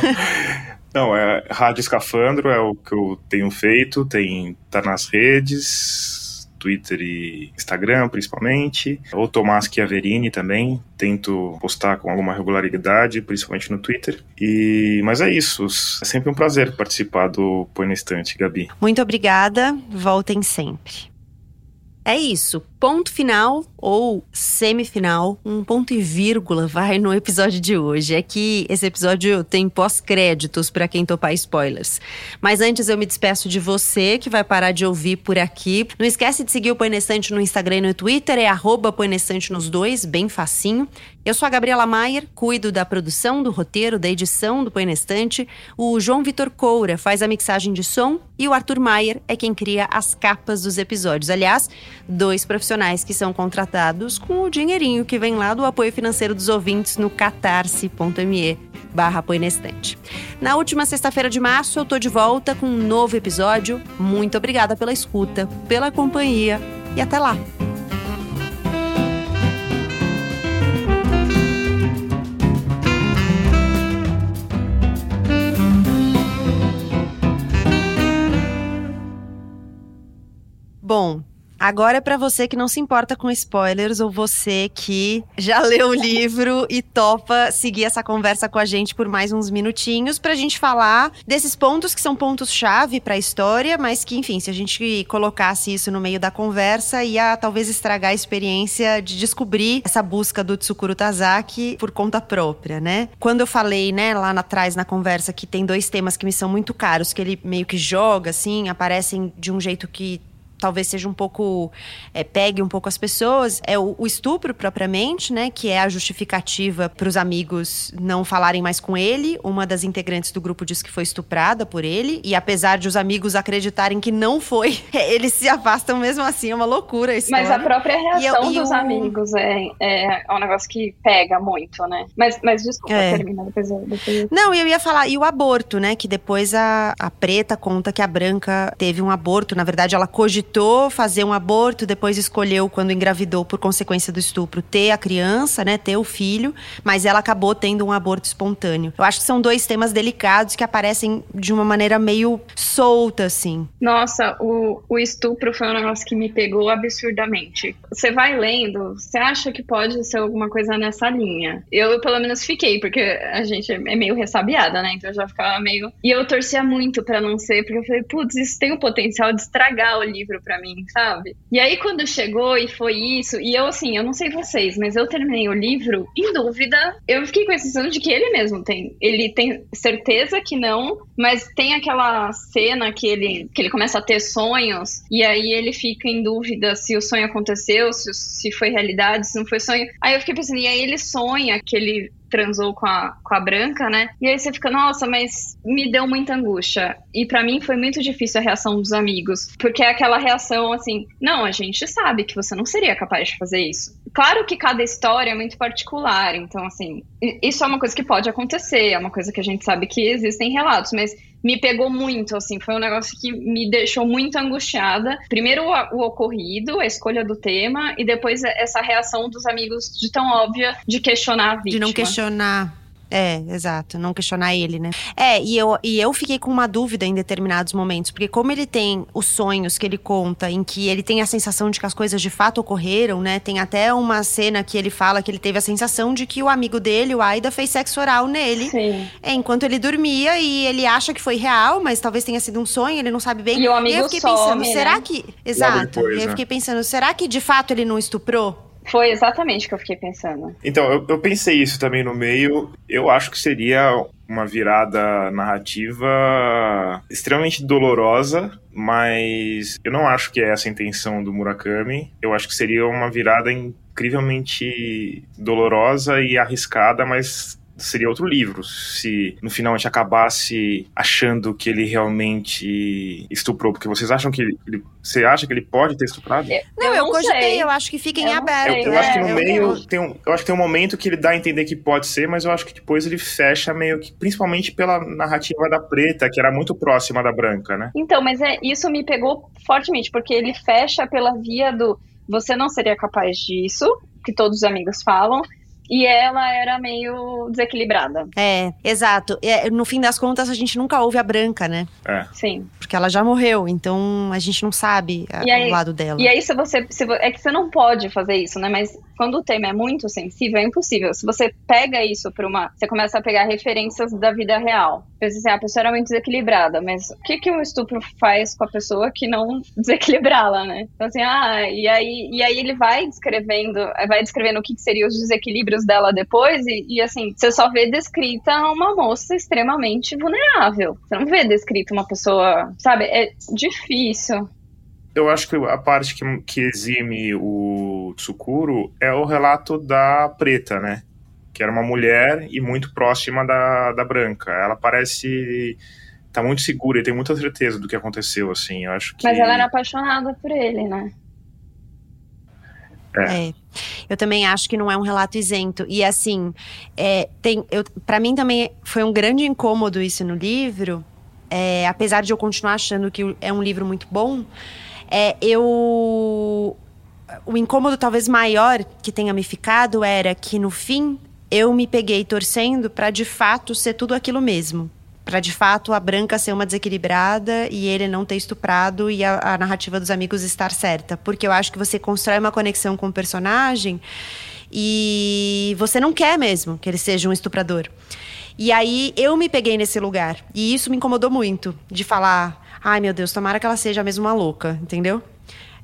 Não, é Rádio Escafandro é o que eu tenho feito, tem tá nas redes, Twitter e Instagram, principalmente. O Tomás Chiaverini também. Tento postar com alguma regularidade, principalmente no Twitter. E Mas é isso. É sempre um prazer participar do Põe na Estante, Gabi. Muito obrigada. Voltem sempre. É isso. Ponto final ou semifinal, um ponto e vírgula vai no episódio de hoje. É que esse episódio tem pós-créditos para quem topar spoilers. Mas antes eu me despeço de você que vai parar de ouvir por aqui. Não esquece de seguir o Põe no Instagram e no Twitter, é arroba nos dois, bem facinho. Eu sou a Gabriela Maier, cuido da produção, do roteiro, da edição do Põe O João Vitor Coura faz a mixagem de som e o Arthur Maier é quem cria as capas dos episódios. Aliás, dois profissionais que são contratados com o dinheirinho que vem lá do apoio financeiro dos ouvintes no catarse.me barra Na última sexta-feira de março eu tô de volta com um novo episódio. Muito obrigada pela escuta, pela companhia e até lá! Bom, Agora é para você que não se importa com spoilers ou você que já [laughs] leu o livro e topa seguir essa conversa com a gente por mais uns minutinhos pra gente falar desses pontos que são pontos chave para a história, mas que, enfim, se a gente colocasse isso no meio da conversa, ia talvez estragar a experiência de descobrir essa busca do Tsukuru Tazaki por conta própria, né? Quando eu falei, né, lá atrás na conversa que tem dois temas que me são muito caros, que ele meio que joga assim, aparecem de um jeito que talvez seja um pouco é, pegue um pouco as pessoas é o, o, estupro propriamente, né, que é a justificativa para os amigos não falarem mais com ele. Uma das integrantes do grupo diz que foi estuprada por ele e apesar de os amigos acreditarem que não foi, [laughs] eles se afastam mesmo assim. É uma loucura isso. Mas a própria reação eu, dos eu... amigos é, é, é, um negócio que pega muito, né? Mas, mas desculpa, é. termina depois, depois. Não, eu ia falar e o aborto, né? Que depois a, a preta conta que a branca teve um aborto. Na verdade, ela cogitou cogitou fazer um aborto, depois escolheu, quando engravidou por consequência do estupro, ter a criança, né, ter o filho, mas ela acabou tendo um aborto espontâneo. Eu acho que são dois temas delicados que aparecem de uma maneira meio solta, assim. Nossa, o, o estupro foi um negócio que me pegou absurdamente. Você vai lendo, você acha que pode ser alguma coisa nessa linha. Eu, pelo menos, fiquei, porque a gente é meio ressabiada, né? Então eu já ficava meio. E eu torcia muito para não ser, porque eu falei, putz, isso tem o potencial de estragar o livro para mim, sabe? E aí quando chegou e foi isso, e eu assim, eu não sei vocês, mas eu terminei o livro em dúvida. Eu fiquei com a sensação de que ele mesmo tem, ele tem certeza que não, mas tem aquela cena que ele que ele começa a ter sonhos e aí ele fica em dúvida se o sonho aconteceu, se, se foi realidade, se não foi sonho. Aí eu fiquei pensando, e aí ele sonha que ele transou com a, com a Branca, né? E aí você fica, nossa, mas me deu muita angústia. E para mim foi muito difícil a reação dos amigos, porque é aquela reação assim: não, a gente sabe que você não seria capaz de fazer isso. Claro que cada história é muito particular, então, assim, isso é uma coisa que pode acontecer, é uma coisa que a gente sabe que existem relatos, mas me pegou muito, assim, foi um negócio que me deixou muito angustiada. Primeiro o, o, ocorrido, a escolha do tema, e depois essa reação dos amigos de tão óbvia de questionar a vítima. De não questionar. É, exato, não questionar ele, né? É, e eu, e eu fiquei com uma dúvida em determinados momentos, porque como ele tem os sonhos que ele conta, em que ele tem a sensação de que as coisas de fato ocorreram, né? Tem até uma cena que ele fala que ele teve a sensação de que o amigo dele, o Aida, fez sexo oral nele é, enquanto ele dormia e ele acha que foi real, mas talvez tenha sido um sonho, ele não sabe bem. E o amigo e eu fiquei some, pensando, né? será que. Exato. Depois, eu né? fiquei pensando, será que de fato ele não estuprou? Foi exatamente o que eu fiquei pensando. Então, eu, eu pensei isso também no meio. Eu acho que seria uma virada narrativa extremamente dolorosa, mas eu não acho que é essa a intenção do Murakami. Eu acho que seria uma virada incrivelmente dolorosa e arriscada, mas seria outro livro. Se no final a gente acabasse achando que ele realmente estuprou, porque vocês acham que ele, ele você acha que ele pode ter estuprado? Eu, não, eu, eu cogitei, eu acho que fica em aberto. Eu, eu é, acho que no meio tem um, eu acho que tem um momento que ele dá a entender que pode ser, mas eu acho que depois ele fecha meio que, principalmente pela narrativa da preta, que era muito próxima da branca, né? Então, mas é isso me pegou fortemente, porque ele fecha pela via do você não seria capaz disso, que todos os amigos falam, e ela era meio desequilibrada. É, exato. É, no fim das contas, a gente nunca ouve a branca, né? É. Sim. Porque ela já morreu, então a gente não sabe a, o lado dela. E aí, se você, se, é que você não pode fazer isso, né? Mas quando o tema é muito sensível, é impossível. Se você pega isso para uma. Você começa a pegar referências da vida real. Pensa assim, a pessoa era muito desequilibrada, mas o que, que um estupro faz com a pessoa que não [laughs] desequilibrá-la, né? Então, assim, ah, e aí, e aí ele vai descrevendo, vai descrevendo o que, que seriam os desequilíbrios dela depois, e, e, assim, você só vê descrita uma moça extremamente vulnerável. Você não vê descrita uma pessoa, sabe? É difícil. Eu acho que a parte que, que exime o Tsukuro é o relato da preta, né? Que era uma mulher e muito próxima da, da branca. Ela parece tá muito segura e tem muita certeza do que aconteceu, assim. Eu acho que... Mas ela era apaixonada por ele, né? É. é. Eu também acho que não é um relato isento. E assim, é, tem, para mim também foi um grande incômodo isso no livro. É, apesar de eu continuar achando que é um livro muito bom, é, eu o incômodo talvez maior que tenha me ficado era que no fim eu me peguei torcendo para de fato ser tudo aquilo mesmo para de fato a branca ser uma desequilibrada e ele não ter estuprado e a, a, narrativa dos amigos estar certa. Porque eu acho que você constrói uma conexão com o personagem e você não quer mesmo que ele seja um estuprador. E aí eu me peguei nesse lugar. E isso me incomodou muito. De falar, ai meu Deus, tomara que ela seja mesmo uma louca, entendeu?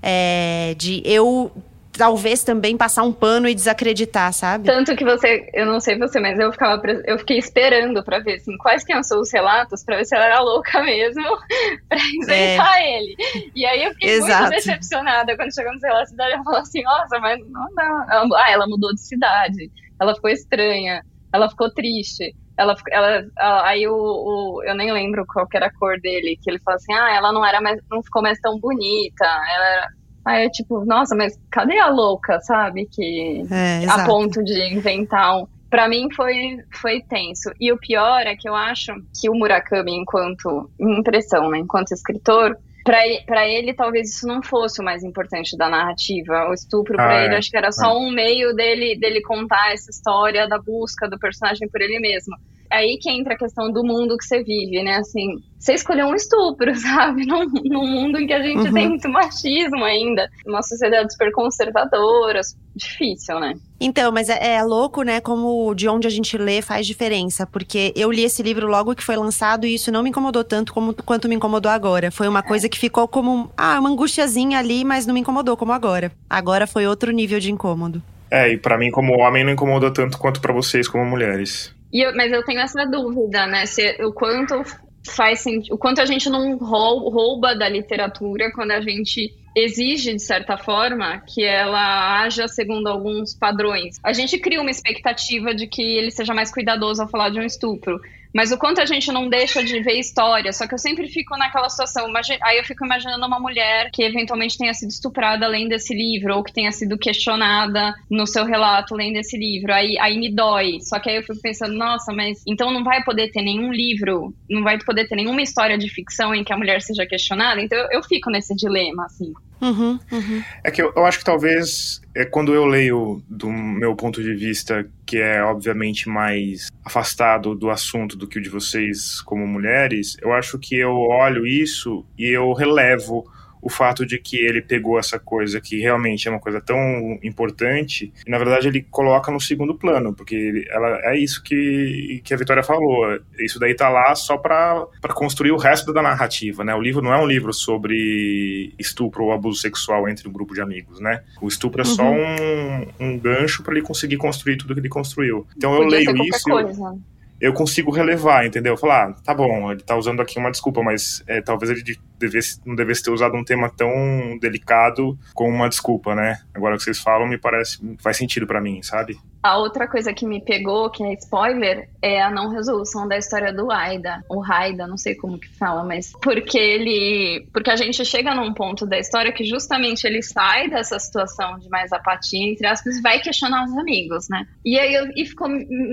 É, de eu talvez também passar um pano e desacreditar, sabe? Tanto que você, eu não sei você, mas eu ficava, eu fiquei esperando para ver assim, quais que são os relatos para ver se ela era louca mesmo, [laughs] para inventar é. ele. E aí eu fiquei Exato. muito decepcionada quando chegou nos relatos dela, ela falou assim: "Nossa, mas não, não. Ah, ela mudou de cidade. Ela ficou estranha. Ela ficou triste." Ela, ela, ela, aí o, o, eu nem lembro qual era a cor dele, que ele falou assim, ah, ela não era mais, não ficou mais tão bonita, ela era, Aí é tipo, nossa, mas cadê a louca, sabe? Que é, a ponto de inventar um. Pra mim foi, foi tenso. E o pior é que eu acho que o Murakami, enquanto impressão, né, enquanto escritor, para ele, talvez isso não fosse o mais importante da narrativa. O estupro, ah, para é. ele, acho que era só é. um meio dele, dele contar essa história da busca do personagem por ele mesmo aí que entra a questão do mundo que você vive, né? Assim, você escolheu um estupro, [laughs] sabe? Num, num mundo em que a gente uhum. tem muito machismo ainda, uma sociedade super conservadora, difícil, né? Então, mas é, é, louco, né? Como de onde a gente lê faz diferença. Porque eu li esse livro logo que foi lançado e isso não me incomodou tanto como, quanto me incomodou agora. Foi uma coisa que ficou como ah, uma angustiazinha ali, mas não me incomodou como agora. Agora foi outro nível de incômodo. É, e para mim, como homem, não incomodou tanto quanto para vocês, como mulheres. Eu, mas eu tenho essa dúvida, né? Se, o quanto faz o quanto a gente não rouba da literatura quando a gente exige, de certa forma, que ela haja segundo alguns padrões. A gente cria uma expectativa de que ele seja mais cuidadoso ao falar de um estupro. Mas o quanto a gente não deixa de ver história. Só que eu sempre fico naquela situação. Aí eu fico imaginando uma mulher que eventualmente tenha sido estuprada além desse livro, ou que tenha sido questionada no seu relato além desse livro. Aí, aí me dói. Só que aí eu fico pensando, nossa, mas então não vai poder ter nenhum livro, não vai poder ter nenhuma história de ficção em que a mulher seja questionada. Então eu, eu fico nesse dilema, assim. Uhum, uhum. É que eu, eu, acho que talvez é quando eu leio do meu ponto de vista, que é obviamente mais afastado do assunto do que o de vocês como mulheres, eu acho que eu olho isso e eu relevo o fato de que ele pegou essa coisa que realmente é uma coisa tão importante e na verdade ele coloca no segundo plano, porque ele, ela é isso que, que a Vitória falou. Isso daí tá lá só para construir o resto da narrativa, né? O livro não é um livro sobre estupro ou abuso sexual entre um grupo de amigos, né? O estupro é uhum. só um, um gancho para ele conseguir construir tudo que ele construiu. Então eu Podia leio isso. Coisa eu consigo relevar, entendeu? Falar, ah, tá bom, ele tá usando aqui uma desculpa, mas é, talvez ele devesse, não devesse ter usado um tema tão delicado como uma desculpa, né? Agora que vocês falam, me parece, faz sentido para mim, sabe? A outra coisa que me pegou, que é spoiler, é a não resolução da história do Aida. O Raida, não sei como que fala, mas porque ele. Porque a gente chega num ponto da história que justamente ele sai dessa situação de mais apatia, entre aspas, e vai questionar os amigos, né? E aí eu, e ficou,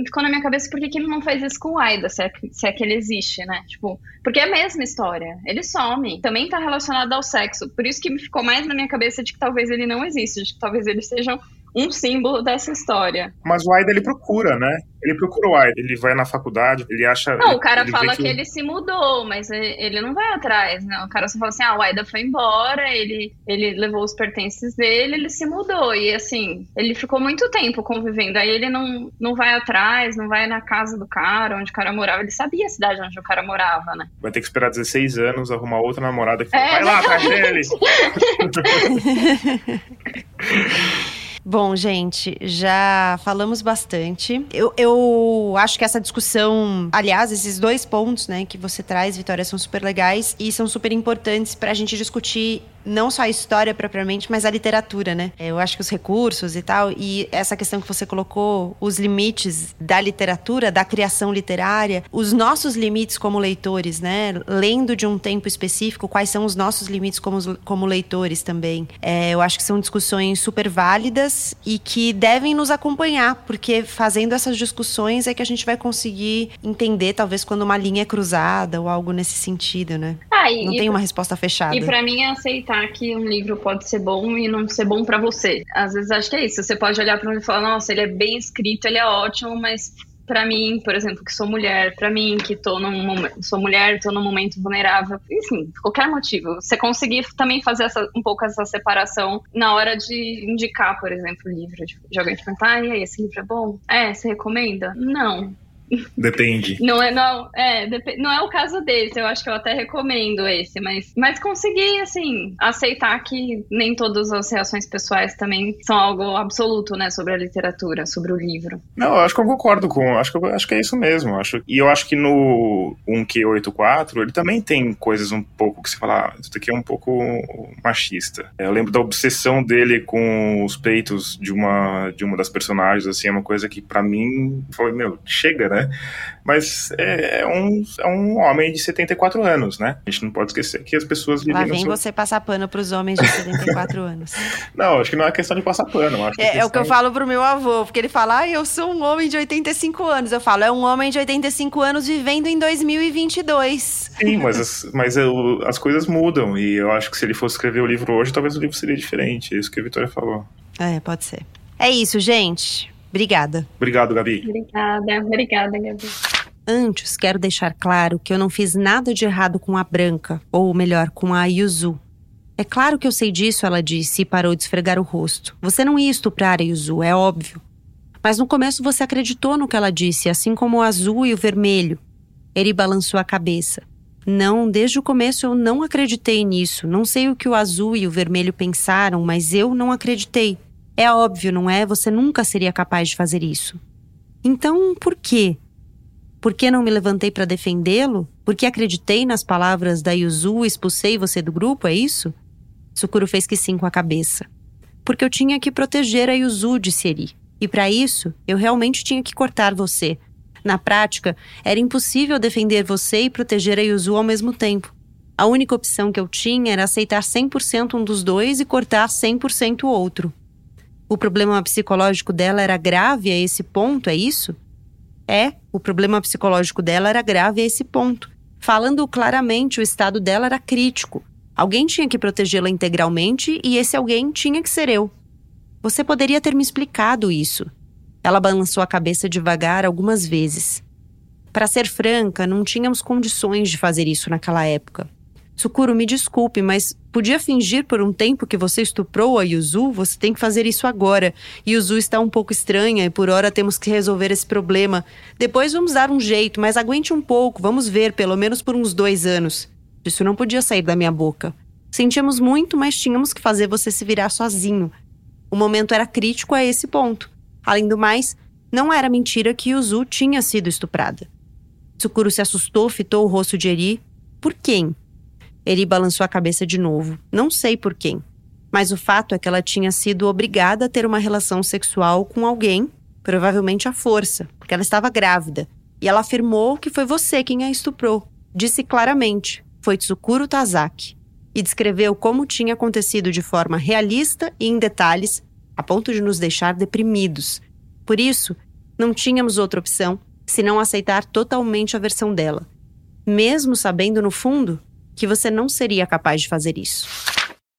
ficou na minha cabeça por que ele não faz isso com o Aida, se é, se é que ele existe, né? Tipo, porque é a mesma história. Ele some. Também tá relacionado ao sexo. Por isso que ficou mais na minha cabeça de que talvez ele não exista, de que talvez eles sejam um símbolo dessa história. Mas o Aida ele procura, né? Ele procura o Aida, ele vai na faculdade, ele acha. Não, o cara fala que... que... ele se mudou, mas ele não vai atrás, não. O cara só fala assim: ah, o Aida foi embora, ele, ele levou os pertences dele, ele se mudou. E assim, ele ficou muito tempo convivendo. Aí ele não, não vai atrás, não vai na casa do cara, onde o cara morava. Ele sabia a cidade onde o cara morava, né? Vai ter que esperar 16 anos, arrumar outra namorada que fala, é, vai lá atrás dele! [laughs] [laughs] Bom, gente, já falamos bastante. Eu, eu acho que essa discussão, aliás, esses dois pontos, né, que você traz, Vitória, são super legais e são super importantes para a gente discutir não só a história propriamente, mas a literatura, né? Eu acho que os recursos e tal, e essa questão que você colocou, os limites da literatura, da criação literária, os nossos limites como leitores, né? Lendo de um tempo específico, quais são os nossos limites como, como leitores também. É, eu acho que são discussões super válidas e que devem nos acompanhar, porque fazendo essas discussões é que a gente vai conseguir entender, talvez, quando uma linha é cruzada ou algo nesse sentido, né? Ah, e, não tem uma resposta fechada. E para mim é aceitar que um livro pode ser bom e não ser bom para você. Às vezes acho que é isso. Você pode olhar para um livro e falar, nossa, ele é bem escrito, ele é ótimo, mas para mim, por exemplo, que sou mulher, para mim que tô num sou mulher, tô num momento vulnerável, enfim, qualquer motivo. Você conseguir também fazer essa, um pouco essa separação na hora de indicar, por exemplo, o livro de, de alguém que ah, e aí, esse livro é bom? É, você recomenda? Não. Depende. Não é, não, é, não é o caso desse, eu acho que eu até recomendo esse, mas, mas consegui, assim, aceitar que nem todas as reações pessoais também são algo absoluto, né, sobre a literatura, sobre o livro. Não, eu acho que eu concordo com, acho que, eu, acho que é isso mesmo, acho, e eu acho que no 1Q84 ele também tem coisas um pouco que você fala, ah, isso daqui é um pouco machista. Eu lembro da obsessão dele com os peitos de uma, de uma das personagens, assim, é uma coisa que para mim foi, meu, chega, né? Mas é, é, um, é um homem de 74 anos, né? A gente não pode esquecer que as pessoas vivem. Lá vem seu... você passar pano para os homens de 74 [laughs] anos. Não, acho que não é questão de passar pano. é, é, é, o que eu falo pro meu avô, porque ele fala, ah, eu sou um homem de 85 anos. Eu falo, é um homem de 85 anos vivendo em 2022. Sim, mas, as, mas eu, as coisas mudam. E eu acho que se ele fosse escrever o livro hoje, talvez o livro seria diferente. É isso que a Vitória falou. É, pode ser. É isso, gente. Obrigada. Obrigado, Gabi. Obrigada, obrigada, Gabi. Antes, quero deixar claro que eu não fiz nada de errado com a Branca, ou melhor, com a Yuzu. É claro que eu sei disso, ela disse e parou de esfregar o rosto. Você não ia estuprar a Yuzu, é óbvio. Mas no começo você acreditou no que ela disse, assim como o azul e o vermelho. Ele balançou a cabeça. Não, desde o começo eu não acreditei nisso. Não sei o que o azul e o vermelho pensaram, mas eu não acreditei. É óbvio, não é? Você nunca seria capaz de fazer isso. Então, por quê? Por que não me levantei para defendê-lo? Porque acreditei nas palavras da Yuzu e expulsei você do grupo, é isso? Sukuro fez que sim com a cabeça. Porque eu tinha que proteger a Yuzu, disse Eri. E para isso, eu realmente tinha que cortar você. Na prática, era impossível defender você e proteger a Yuzu ao mesmo tempo. A única opção que eu tinha era aceitar 100% um dos dois e cortar 100% o outro. O problema psicológico dela era grave a esse ponto, é isso? É, o problema psicológico dela era grave a esse ponto. Falando claramente, o estado dela era crítico. Alguém tinha que protegê-la integralmente e esse alguém tinha que ser eu. Você poderia ter me explicado isso. Ela balançou a cabeça devagar algumas vezes. Para ser franca, não tínhamos condições de fazer isso naquela época. Sukuro, me desculpe, mas podia fingir por um tempo que você estuprou a Yuzu? Você tem que fazer isso agora. Yuzu está um pouco estranha e por hora temos que resolver esse problema. Depois vamos dar um jeito, mas aguente um pouco, vamos ver, pelo menos por uns dois anos. Isso não podia sair da minha boca. Sentíamos muito, mas tínhamos que fazer você se virar sozinho. O momento era crítico a esse ponto. Além do mais, não era mentira que Yuzu tinha sido estuprada. Tsukuro se assustou, fitou o rosto de Eri. Por quem? Eri balançou a cabeça de novo. Não sei por quem. Mas o fato é que ela tinha sido obrigada a ter uma relação sexual com alguém, provavelmente à força, porque ela estava grávida. E ela afirmou que foi você quem a estuprou. Disse claramente: foi Tsukuro Tazaki. E descreveu como tinha acontecido de forma realista e em detalhes, a ponto de nos deixar deprimidos. Por isso, não tínhamos outra opção senão aceitar totalmente a versão dela, mesmo sabendo no fundo que você não seria capaz de fazer isso.